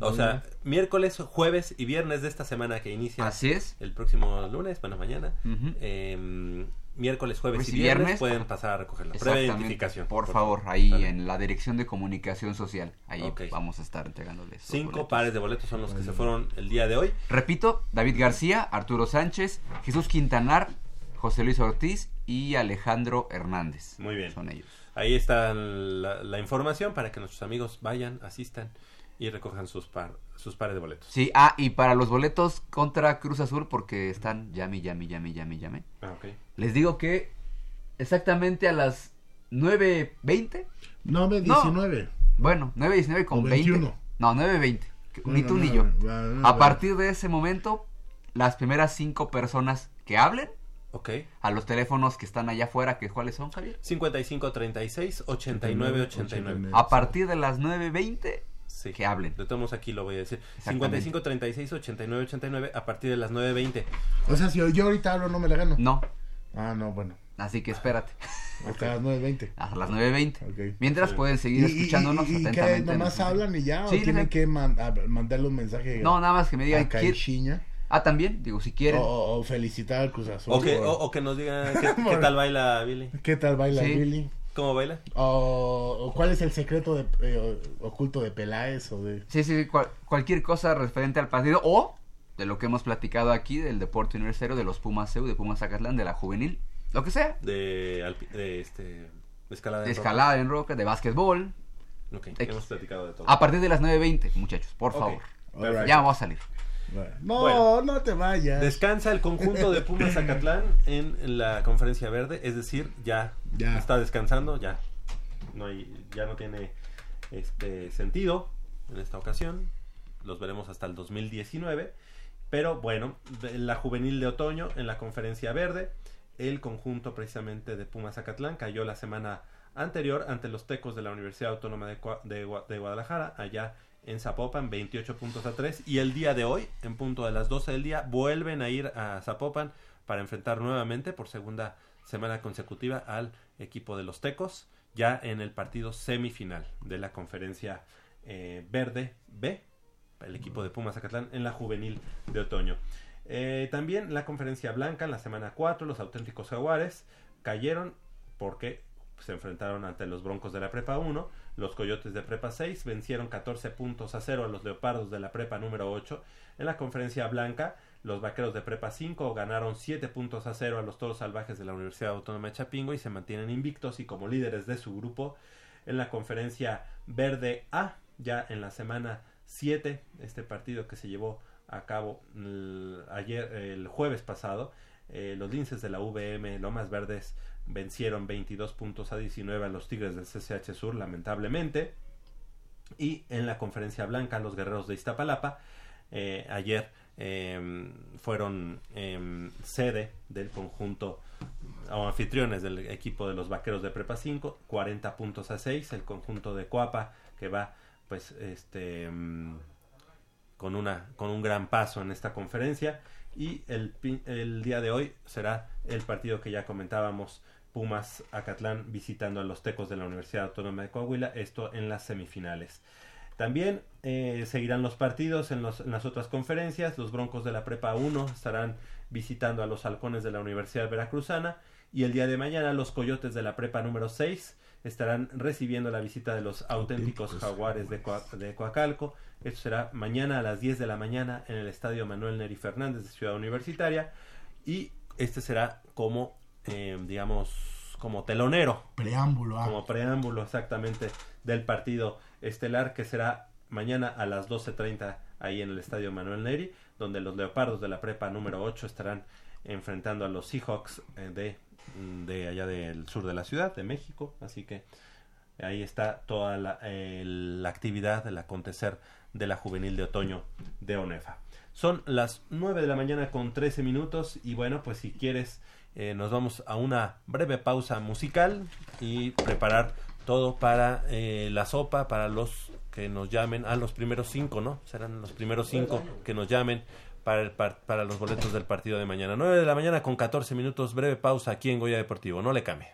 O sea, miércoles, jueves y viernes de esta semana que inicia Así es. el próximo lunes, bueno, mañana. Ujú. eh, miércoles, jueves Jueves y y viernes, viernes. pueden pasar a recoger la prueba de identificación. Por favor, ahí Vale. en la Dirección de Comunicación Social. Ahí vamos a estar entregándoles. Cinco boletos. pares de boletos son los que se fueron el día de hoy. Repito, David García, Arturo Sánchez, Jesús Quintanar, José Luis Ortiz y Alejandro Hernández. Muy bien. Son ellos. Ahí está la, la información para que nuestros amigos vayan, asistan y recojan sus, par, sus pares de boletos. Sí, ah, y para los boletos contra Cruz Azul, porque están llame, llame, llame, llame, llame. Ah, ok. Les digo que exactamente a las 9.20. No, me No. 19. Bueno, 9.19 con O 20. 21. No, 9.20. que Ni Bueno, tú ni no, yo. no, A partir de ese momento, las primeras cinco personas que hablen Ok. a los teléfonos que están allá afuera, que ¿cuáles son, Javier? 55 36 89 89. A partir de las 9.20, Sí. que hablen. De todos modos aquí lo voy a decir. Exactamente. 55 36 89 89 a partir de las 9.20. O sea, si yo ahorita hablo, no me la gano. No, Ah, no, bueno. así que espérate. Hasta las 9.20. Hasta las 9.20. Ok. Mientras Sí. pueden seguir ¿Y- y- escuchándonos y, y, atentamente. qué? ¿Nomás en- hablan y ya? ¿O Sí, tienen que man- a- mandarle un mensaje No, nada más que me digan. a ¿quién- Caixinha? Ah, también, digo, si quieren. O, o- felicitar al Cruz Azul. O que, o, o que nos digan qué, qué tal baila Billy. ¿Qué tal baila Sí. Billy? ¿Cómo baila? O, o cuál es el secreto de, eh, oculto de Peláez o de... Sí, sí, cual- cualquier cosa referente al partido o de lo que hemos platicado aquí del deporte universitario, de los Pumas CEU, de Pumas Zacatlán, de la juvenil, lo que sea. De, este de escalada. De en escalada en roca, de básquetbol. roca. Ok, X. hemos platicado de todo. A partir de las 9.20, muchachos, por favor. Ya vamos a salir. No, Bueno. no te vayas. Descansa el conjunto de Pumas Zacatlán en la conferencia verde, es decir, ya, Ya. está descansando, ya no hay, ya no tiene este sentido en esta ocasión. Los veremos hasta el 2019. Pero bueno, la juvenil de otoño en la conferencia verde, el conjunto precisamente de Pumas Zacatlán cayó la semana anterior ante los Tecos de la Universidad Autónoma de, de Guadalajara, allá en Zapopan, 28 puntos a 3. Y el día de hoy, en punto de las 12 del día, vuelven a ir a Zapopan para enfrentar nuevamente por segunda semana consecutiva al equipo de los Tecos, ya en el partido semifinal de la conferencia eh, verde B, el equipo de Pumas Zacatlán en la juvenil de otoño. Eh, también la conferencia blanca en la semana 4, los auténticos jaguares cayeron porque se enfrentaron ante los Broncos de la Prepa 1, los Coyotes de Prepa 6 vencieron 14 puntos a 0 a los Leopardos de la Prepa número 8. En la conferencia blanca, los Vaqueros de Prepa 5 ganaron 7 puntos a 0 a los Toros Salvajes de la Universidad Autónoma de Chapingo y se mantienen invictos y como líderes de su grupo. En la conferencia verde A, ya en la semana 7, este partido que se llevó a cabo el- ayer, el jueves pasado, eh, los linces de la VM Lomas Verdes vencieron 22 puntos a 19 a los Tigres del CCH Sur, lamentablemente. Y en la conferencia blanca, los guerreros de Iztapalapa, eh, ayer eh, fueron eh, sede del conjunto o anfitriones del equipo de los vaqueros de Prepa 5, 40 puntos a 6, el conjunto de Coapa que va pues este mm, con una con un gran paso en esta conferencia y el, el día de hoy será el partido que ya comentábamos Pumas Acatlán visitando a los Tecos de la Universidad Autónoma de Coahuila, esto en las semifinales. También eh, seguirán los partidos en, los- las otras conferencias. Los Broncos de la Prepa 1 estarán visitando a los Halcones de la Universidad Veracruzana. Y el día de mañana los Coyotes de la Prepa número 6 estarán recibiendo la visita de los auténticos jaguares de, Coa- de Coacalco. Esto será mañana a las 10 de la mañana en el Estadio Manuel Neri Fernández de Ciudad Universitaria. Y este será como, eh, digamos, como telonero. Preámbulo. ah. Como preámbulo exactamente del partido estelar que será mañana a las 12.30 ahí en el Estadio Manuel Neri, donde los Leopardos de la Prepa número 8 estarán enfrentando a los Seahawks eh, de, de allá del sur de la ciudad, de México. Así que ahí está toda la, eh, la actividad, el acontecer de la juvenil de otoño de ONEFA. Son las 9 de la mañana con 13 minutos y bueno, pues si quieres eh, nos vamos a una breve pausa musical y preparar todo para eh, la sopa, para los que nos llamen, a los primeros cinco, ¿no? Serán los primeros cinco que nos llamen para, el par- para los boletos del partido de mañana. 9 de la mañana con 14 minutos, breve pausa aquí en Goya Deportivo, no le cambie.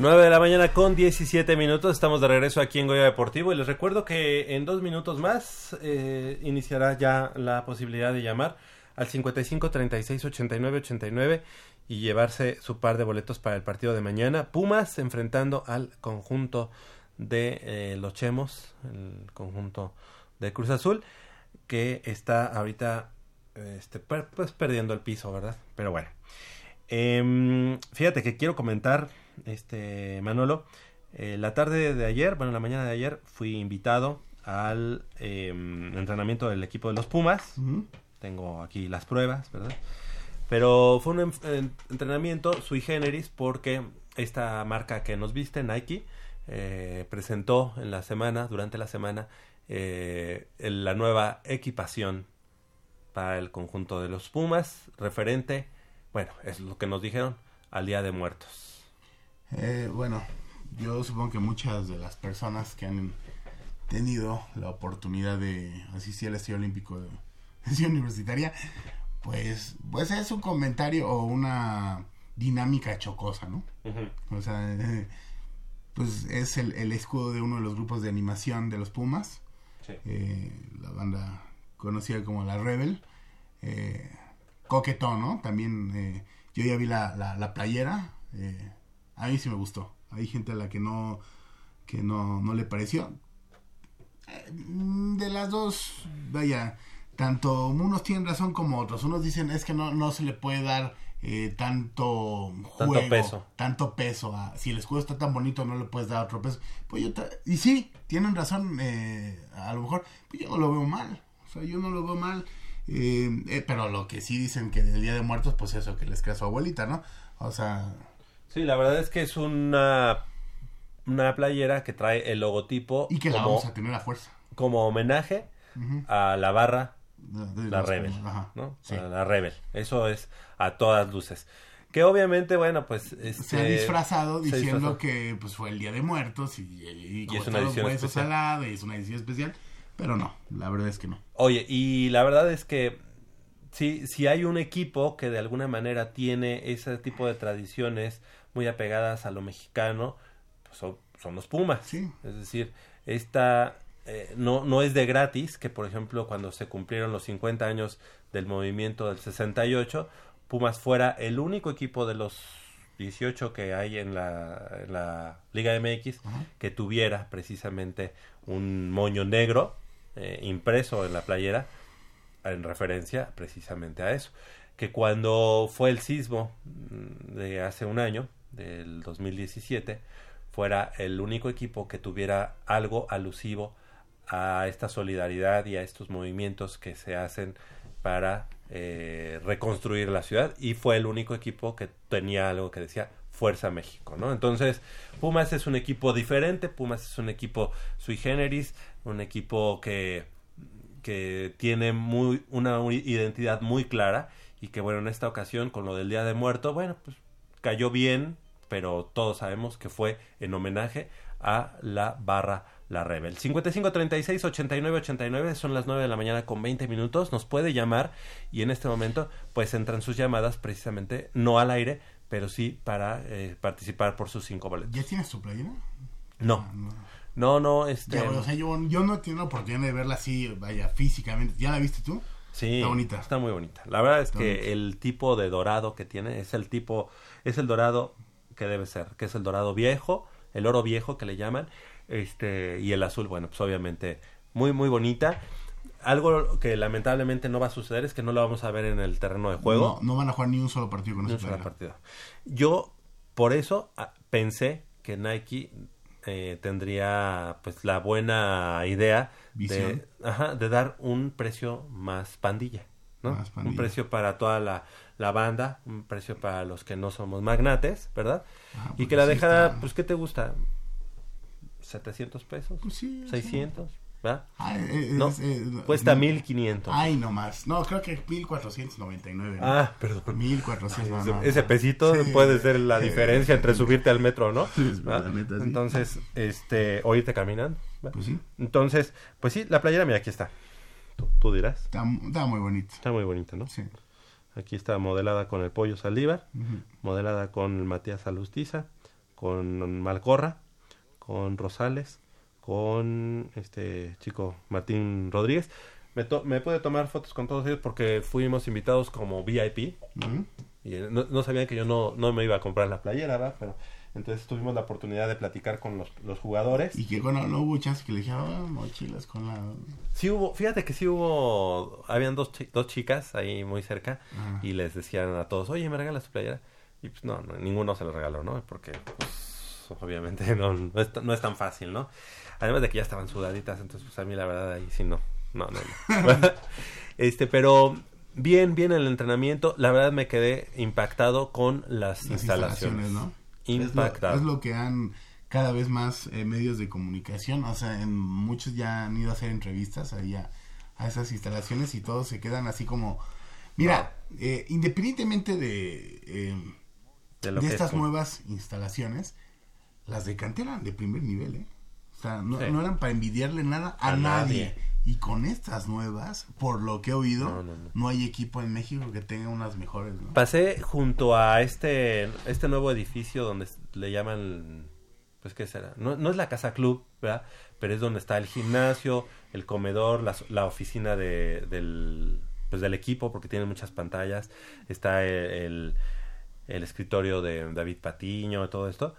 9 de la mañana con 17 minutos, estamos de regreso aquí en Goya Deportivo y les recuerdo que en dos minutos más eh, iniciará ya la posibilidad de llamar al 55 36 89 89 y llevarse su par de boletos para el partido de mañana. Pumas enfrentando al conjunto de eh, los Chemos, el conjunto de Cruz Azul, que está ahorita este, pues perdiendo el piso, ¿verdad? Pero bueno. Em, fíjate que quiero comentar, este Manolo, eh, la tarde de ayer, bueno, la mañana de ayer, fui invitado al em, entrenamiento del equipo de los Pumas. Tengo aquí las pruebas, ¿verdad? Pero fue un en- en- entrenamiento sui generis porque esta marca que nos viste, Nike, eh, presentó en la semana, durante la semana, eh, la nueva equipación para el conjunto de los Pumas, referente, bueno, es lo que nos dijeron, al Día de Muertos. Eh, bueno, yo supongo que muchas de las personas que han tenido la oportunidad de asistir al Estadio Olímpico de, de Ciudad Universitaria, pues, pues es un comentario o una dinámica chocosa, ¿no? O sea, eh, pues es el, el escudo de uno de los grupos de animación de los Pumas. Sí. Eh, la banda conocida como la Rebel. Eh, coquetón, ¿no? También eh, yo ya vi la, la, la playera. eh, a mí sí me gustó. Hay gente a la que no, que no, no le pareció. Eh, de las dos, vaya, tanto unos tienen razón como otros. Unos dicen es que no, no se le puede dar eh, tanto Tanto juego, peso. tanto peso. a- si el escudo está tan bonito, no le puedes dar otro peso. Pues yo y sí, tienen razón. eh, a lo mejor, pues yo no lo veo mal. O sea, yo no lo veo mal. eh, eh, pero lo que sí dicen que del Día de Muertos, pues eso, que les crea su abuelita, ¿no? O sea, Sí, la verdad es que es una, una playera que trae el logotipo y que la como, vamos a tener a fuerza. como homenaje a la barra la Rebel, ¿no? sí. A la Rebel. Eso es a todas luces. Que obviamente, bueno, pues... se ha este, disfrazado se diciendo disfrazó. que pues fue el Día de Muertos y, y, como es una edición especial. y es una edición especial, pero no, la verdad es que no. Oye, y la verdad es que si, si hay un equipo que de alguna manera tiene ese tipo de tradiciones muy apegadas a lo mexicano, pues son, son los Pumas. Sí. Es decir, esta eh, no, no es de gratis que, por ejemplo, cuando se cumplieron los 50 años del movimiento del 68, Pumas fuera el único equipo de los 18 que hay en la, en la Liga MX que tuviera precisamente un moño negro eh, impreso en la playera en referencia precisamente a eso. Que cuando fue el sismo mm, de hace un año, del 2017, fuera el único equipo que tuviera algo alusivo a esta solidaridad y a estos movimientos que se hacen para eh, reconstruir la ciudad y fue el único equipo que tenía algo que decía Fuerza México, ¿no? Entonces, Pumas es un equipo diferente, Pumas es un equipo sui generis, un equipo que, que tiene muy, una identidad muy clara y que, bueno, en esta ocasión, con lo del Día de Muerto, bueno, pues cayó bien, pero todos sabemos que fue en homenaje a la barra La Rebel. 55 36 89 89 son las 9 de la mañana con 20 minutos. Nos puede llamar y en este momento pues entran sus llamadas precisamente no al aire, pero sí para eh, participar por sus cinco boletos. ¿Ya tienes tu playera? No, Ah, no. No, no, este... Ya, o sea, yo, yo no he tenido la oportunidad de verla así, vaya, físicamente. ¿Ya la viste tú? Sí, Está bonita. Está muy bonita. La verdad es Está que bonita. el tipo de dorado que tiene es el tipo, es el dorado que debe ser, que es el dorado viejo, el oro viejo que le llaman, este, y el azul, bueno, pues obviamente muy, muy bonita. Algo que lamentablemente no va a suceder es que no lo vamos a ver en el terreno de juego. No, no van a jugar ni un solo partido con Ni esa. Yo, por eso, ah, pensé que Nike eh, tendría pues la buena idea de, ajá, de dar un precio más pandilla, ¿no? Más pandilla. Un precio para toda la, la banda, un precio para los que no somos magnates, ¿verdad? Ah, y que la sí dejara, está- pues, ¿qué te gusta? ¿700 pesos? Pues sí, sí. ¿600? ¿verdad? Ah, eh, eh, No, es, eh, cuesta no. 1500. Ay, no más. No, creo que 1499. ¿no? Ah, perdón. 1400. no, Ese, no, ese pesito Sí, puede ser la diferencia entre subirte al metro o no. Entonces, este, o irte caminando. ¿verdad? Pues sí. Entonces, pues sí, la playera, mira, aquí está. Tú, tú dirás. Está, está muy bonito. Está muy bonita, ¿no? Sí. Aquí está modelada con el pollo Saldívar, modelada con Matías Alustiza, con Malcorra, con Rosales, con este chico Martín Rodríguez. Me, to- me pude tomar fotos con todos ellos porque fuimos invitados como VIP. Ujú. Y eh, no, no sabían que yo no, no me iba a comprar la playera, ¿verdad? Pero entonces tuvimos la oportunidad de platicar con los, los jugadores. Y que bueno, no hubo chance que le dijera, "Ah, mochilas con la. Sí hubo, fíjate que sí hubo, habían dos, chi- dos chicas ahí muy cerca y les decían a todos, oye, ¿me regalas tu playera? Y pues no, no, ninguno se lo regaló, ¿no? Porque pues obviamente no, no, es, no es tan fácil, ¿no? Además de que ya estaban sudaditas, entonces pues a mí la verdad ahí sí no, no, no. no. este, pero bien, bien el entrenamiento, la verdad me quedé impactado con las, las instalaciones. instalaciones, ¿no? Impactado. Es lo, es lo que han cada vez más eh, medios de comunicación, o sea, en muchos ya han ido a hacer entrevistas ahí a, a esas instalaciones y todos se quedan así como, mira, eh, independientemente de, eh, De es estas como- nuevas instalaciones, las de cantera de primer nivel, ¿eh? O sea, no, Sí. no eran para envidiarle nada a, A nadie. nadie. Y con estas nuevas, por lo que he oído, No, no, no, no. hay equipo en México que tenga unas mejores. Pasé junto a este, este nuevo edificio donde le llaman, pues qué será, no, no es la casa club, ¿verdad? Pero es donde está el gimnasio, el comedor, la, la oficina de, del, pues del equipo, porque tiene muchas pantallas, está el, el, el escritorio de David Patiño, todo esto.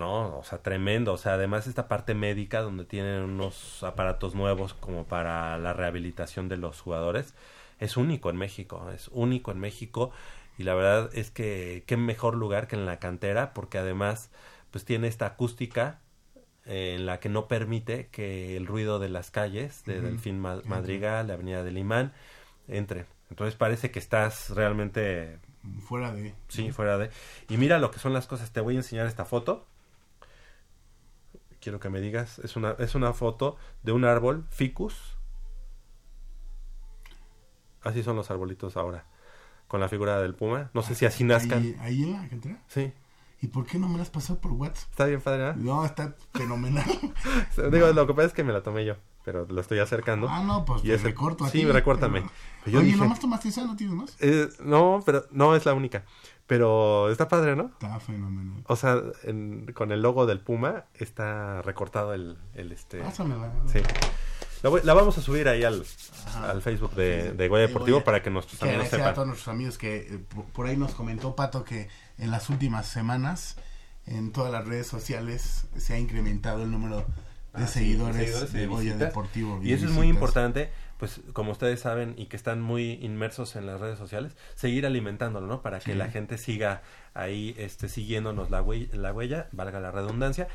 No, o sea, tremendo. O sea, además esta parte médica donde tienen unos aparatos nuevos como para la rehabilitación de los jugadores, es único en México, es único en México y la verdad es que qué mejor lugar que en la cantera porque además pues tiene esta acústica eh, en la que no permite que el ruido de las calles de. Delfín Ma- Madrigal, la Avenida del Imán entre. Entonces parece que estás realmente Fuera de... Sí, fuera de. Y mira lo que son las cosas. Te voy a enseñar esta foto. Quiero que me digas. Es una, es una foto de un árbol, ficus. Así son los arbolitos ahora. Con la figura del puma. No sé si así nazcan. Ahí, ahí en la cantera. Sí. ¿Y por qué no me las pasó por WhatsApp? Está bien padre, ¿eh? No, está fenomenal. Digo, lo que pasa es que me la tomé yo. Pero lo estoy acercando. Ah, no, pues Y te ese- recorto a Sí, ti, recórtame. pero- Oye, dije, ¿nomás tomaste esa? ¿No tienes más? eh, no, pero no es la única. Pero está padre, ¿no? Está fenomenal. O sea, en- con el logo del Puma está recortado el, el este. Pásamela. Sí. La, voy- la vamos a subir ahí al, al Facebook de, de Goya Deportivo Goya. para que nuestros Que amigos agradecer a sepan. todos nuestros amigos que eh, por, ahí nos comentó Pato que en las últimas semanas en todas las redes sociales se ha incrementado el número de Ah, sí, seguidores, y de Goya. Deportivo. Y eso es muy importante, pues como ustedes saben y que están muy inmersos en las redes sociales, seguir alimentándolo, ¿no? Para que Sí. la gente siga ahí este, siguiéndonos la, huella, la huella, valga la redundancia.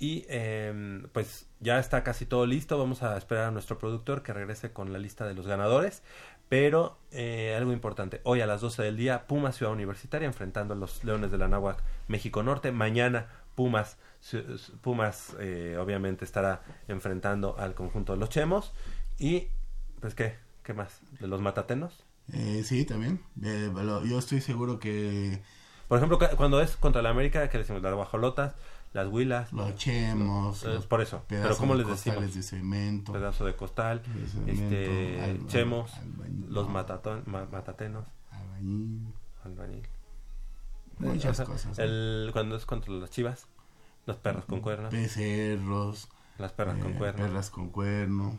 Y em, pues ya está casi todo listo. Vamos a esperar a nuestro productor que regrese con la lista de los ganadores. Pero eh, algo importante, hoy a las 12 del día, Pumas Ciudad Universitaria enfrentando a los Leones de la Náhuac México Norte. Mañana Pumas, Pumas eh, obviamente estará enfrentando al conjunto de los Chemos. Y pues qué, qué más, de los Matatenos. Eh, sí, también. Eh, lo- yo estoy seguro que Por ejemplo, cu- cuando es contra la América, que decimos las guajolotas, las huilas. los chemos, los por eso. Pero ¿cómo de les decimos? de cemento, Pedazo de costal, de cemento, este, chemos, albañil, los matatón, ma- matatenos, albañil, albañil. muchas Eh, cosas. El, cuando es contra las chivas, los perros con cuernos, Becerros, las perras con eh, cuernos, perras con cuerno,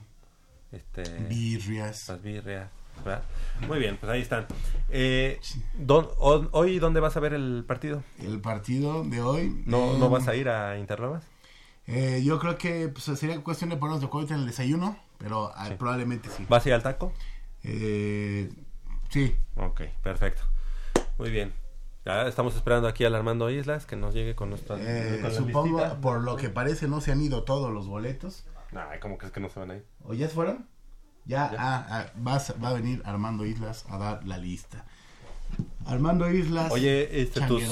este, birrias. las birrias. ¿verdad? Muy bien, pues ahí están. Eh, don- ¿Hoy dónde vas a ver el partido? El partido de hoy. ¿No, eh, ¿no vas a ir a Interlomas? eh, yo creo que pues, sería cuestión de ponernos de acuerdo en el desayuno, pero ah, probablemente sí. ¿Vas a ir al taco? Eh, sí, Ok, perfecto. Muy bien. Ya estamos esperando aquí al Armando Islas que nos llegue con nuestra eh, con supongo, listita. por lo que parece, no se han ido todos los boletos. Ay, ¿cómo crees que no se van a ir? ¿O ya se fueron? Ya, Ya. ah, ah, vas- va a venir Armando Islas a dar la lista. Armando Islas. Oye, este, tus,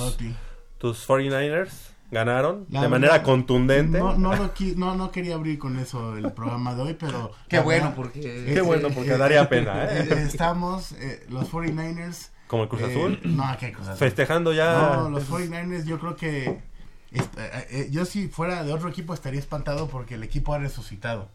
tus 49ers ganaron La de verdad, manera contundente. No, no, lo qui- no, no quería abrir con eso el programa de hoy, pero... Qué bueno, verdad, porque... Qué bueno, porque daría pena, ¿eh? Estamos, eh, los 49ers... Como el Cruz eh, Azul. No, qué Cruz Azul. Festejando ya. No, los 49ers yo creo que... est- eh, eh, yo si fuera de otro equipo estaría espantado porque el equipo ha resucitado.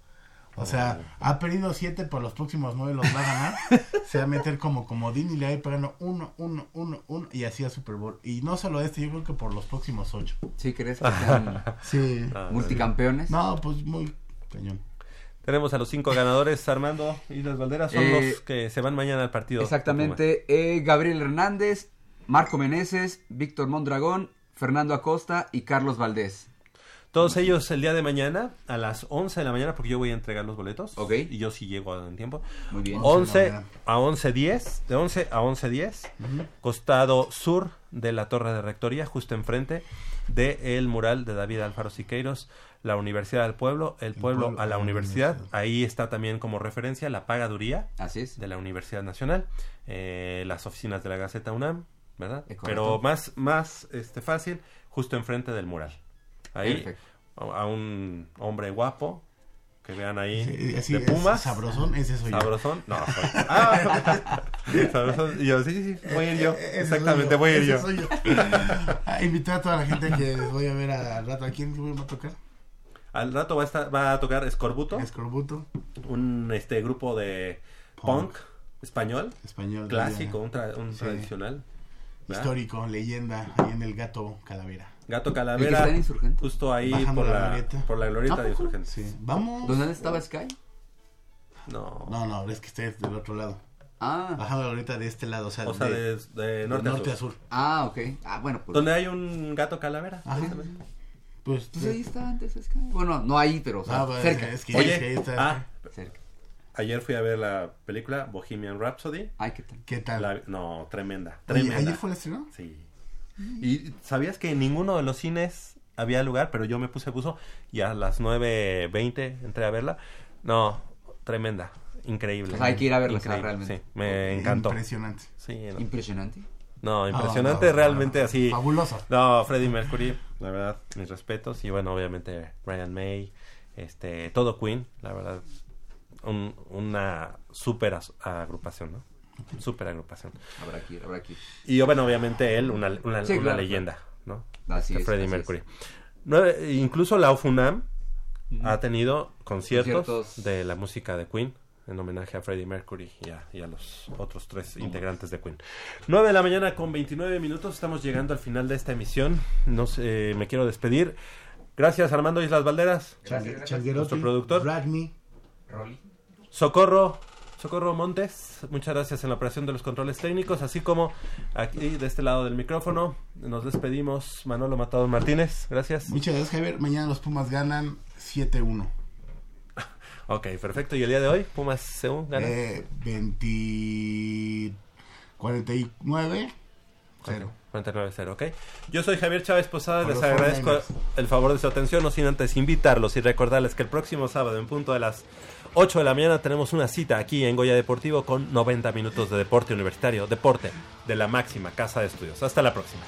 O sea, ha perdido siete, por los próximos nueve los va a ganar. se va a meter como comodín y le va a ir pegando uno, uno, uno, uno y así a Super Bowl. Y no solo este, yo creo que por los próximos ocho. ¿Sí crees que sean Sí. Ah, multicampeones? No, pues muy cañón. Tenemos a los cinco ganadores. Armando Islas Valderas son Eh, los que se van mañana al partido. Exactamente. eh, Gabriel Hernández, Marco Meneses, Víctor Mondragón, Fernando Acosta y Carlos Valdés. Todos ellos el día de mañana a las 11 de la mañana porque yo voy a entregar los boletos. Ok. Y yo sí llego en tiempo. Muy bien. 11 de 11 la mañana. a 11.10, de 11 a 11.10, costado sur de la Torre de Rectoría, justo enfrente de el mural de David Alfaro Siqueiros, la Universidad del Pueblo, el, pueblo, pueblo a la a la universidad. universidad. Ahí está también como referencia la pagaduría Así es. de la Universidad Nacional, eh, las oficinas de la Gaceta UNAM, Es. Pero más, más este, fácil, justo enfrente del mural. Ahí, Perfecto. a un hombre guapo, que vean ahí, Sí, de es, Pumas. sabrosón, ese soy yo. ¿Sabrosón? No. Ah, sabrosón. Y yo, sí, sí, sí, voy a ir yo. Eh, soy Exactamente, yo, voy a ir yo. soy yo. Ah, invité a toda la gente que voy a ver al rato. ¿A quién voy a tocar? Al rato va a, estar, va a tocar Escorbuto, Escorbuto, un este grupo de punk, Punk. español, español. clásico, un, tra- un tradicional. ¿Verdad? Histórico, leyenda, ahí en el gato calavera. Gato ¿El que Calavera, está justo ahí Bajando por la la, por la glorieta ¿A de? Insurgentes. Sí. Vamos. ¿Dónde estaba Sky? No. No, no, es que esté del otro lado. Ah, Bajando la glorieta de este lado, o sea, O sea, de, de, de de norte, norte, a a sur. ah, ok. Ah, bueno, pues. Donde hay un gato calavera. Ajá. Pues, Pues ahí está antes Sky. Bueno, no ahí, pero o sea, Ah, pues, cerca. es que- Oye, es que ahí está. ah, Cerca. Ayer fui a ver la película Bohemian Rhapsody. Ay, ¿qué tal? ¿Qué tal? La- no, tremenda, Oye, tremenda. ¿Ayer fue el estreno? Sí. ¿Y sabías que en ninguno de los cines había lugar? Pero yo me puse buzo y a las 9.20 entré a verla. No, tremenda, increíble. O sea, hay que ir a verla, Increíble, realmente. Sí, me encantó. Impresionante. Sí, no. Impresionante. No, impresionante, no, no, realmente no. así. Fabuloso. No, Freddie Mercury, la verdad, mis respetos. Y bueno, obviamente Brian May, este, todo Queen, la verdad, un- una super agrupación, ¿no? Super agrupación. Habrá que ir, habrá que ir. Y bueno, obviamente él, una, una, Sí, una claro, leyenda, ¿no? Así Este es, Freddie así Mercury. Incluso la UFUNAM ha tenido conciertos, Conciertos. de la música de Queen en homenaje a Freddie Mercury y a, y a los otros tres integrantes de Queen. 9 de la mañana con 29 minutos, estamos llegando al final de esta emisión. No sé, me quiero despedir. Gracias Armando Islas Valderas, Changuerotti, nuestro productor. Ragni. Rolly. Socorro, Socorro Montes, muchas gracias en la operación de los controles técnicos, así como aquí de este lado del micrófono. Nos despedimos, Manolo Matado Martínez, gracias. Muchas gracias, Javier. Mañana los Pumas ganan 7-1. Ok, perfecto. ¿Y el día de hoy? Pumas Seúl gana. Eh, 20... 49 0. 49-0, ok. Yo soy Javier Chávez Posada, Por les agradezco 49ers. el favor de su atención, no sin antes invitarlos y recordarles que el próximo sábado en punto de las 8 de la mañana tenemos una cita aquí en Goya Deportivo con 90 minutos de deporte universitario, deporte de la máxima casa de estudios. Hasta la próxima.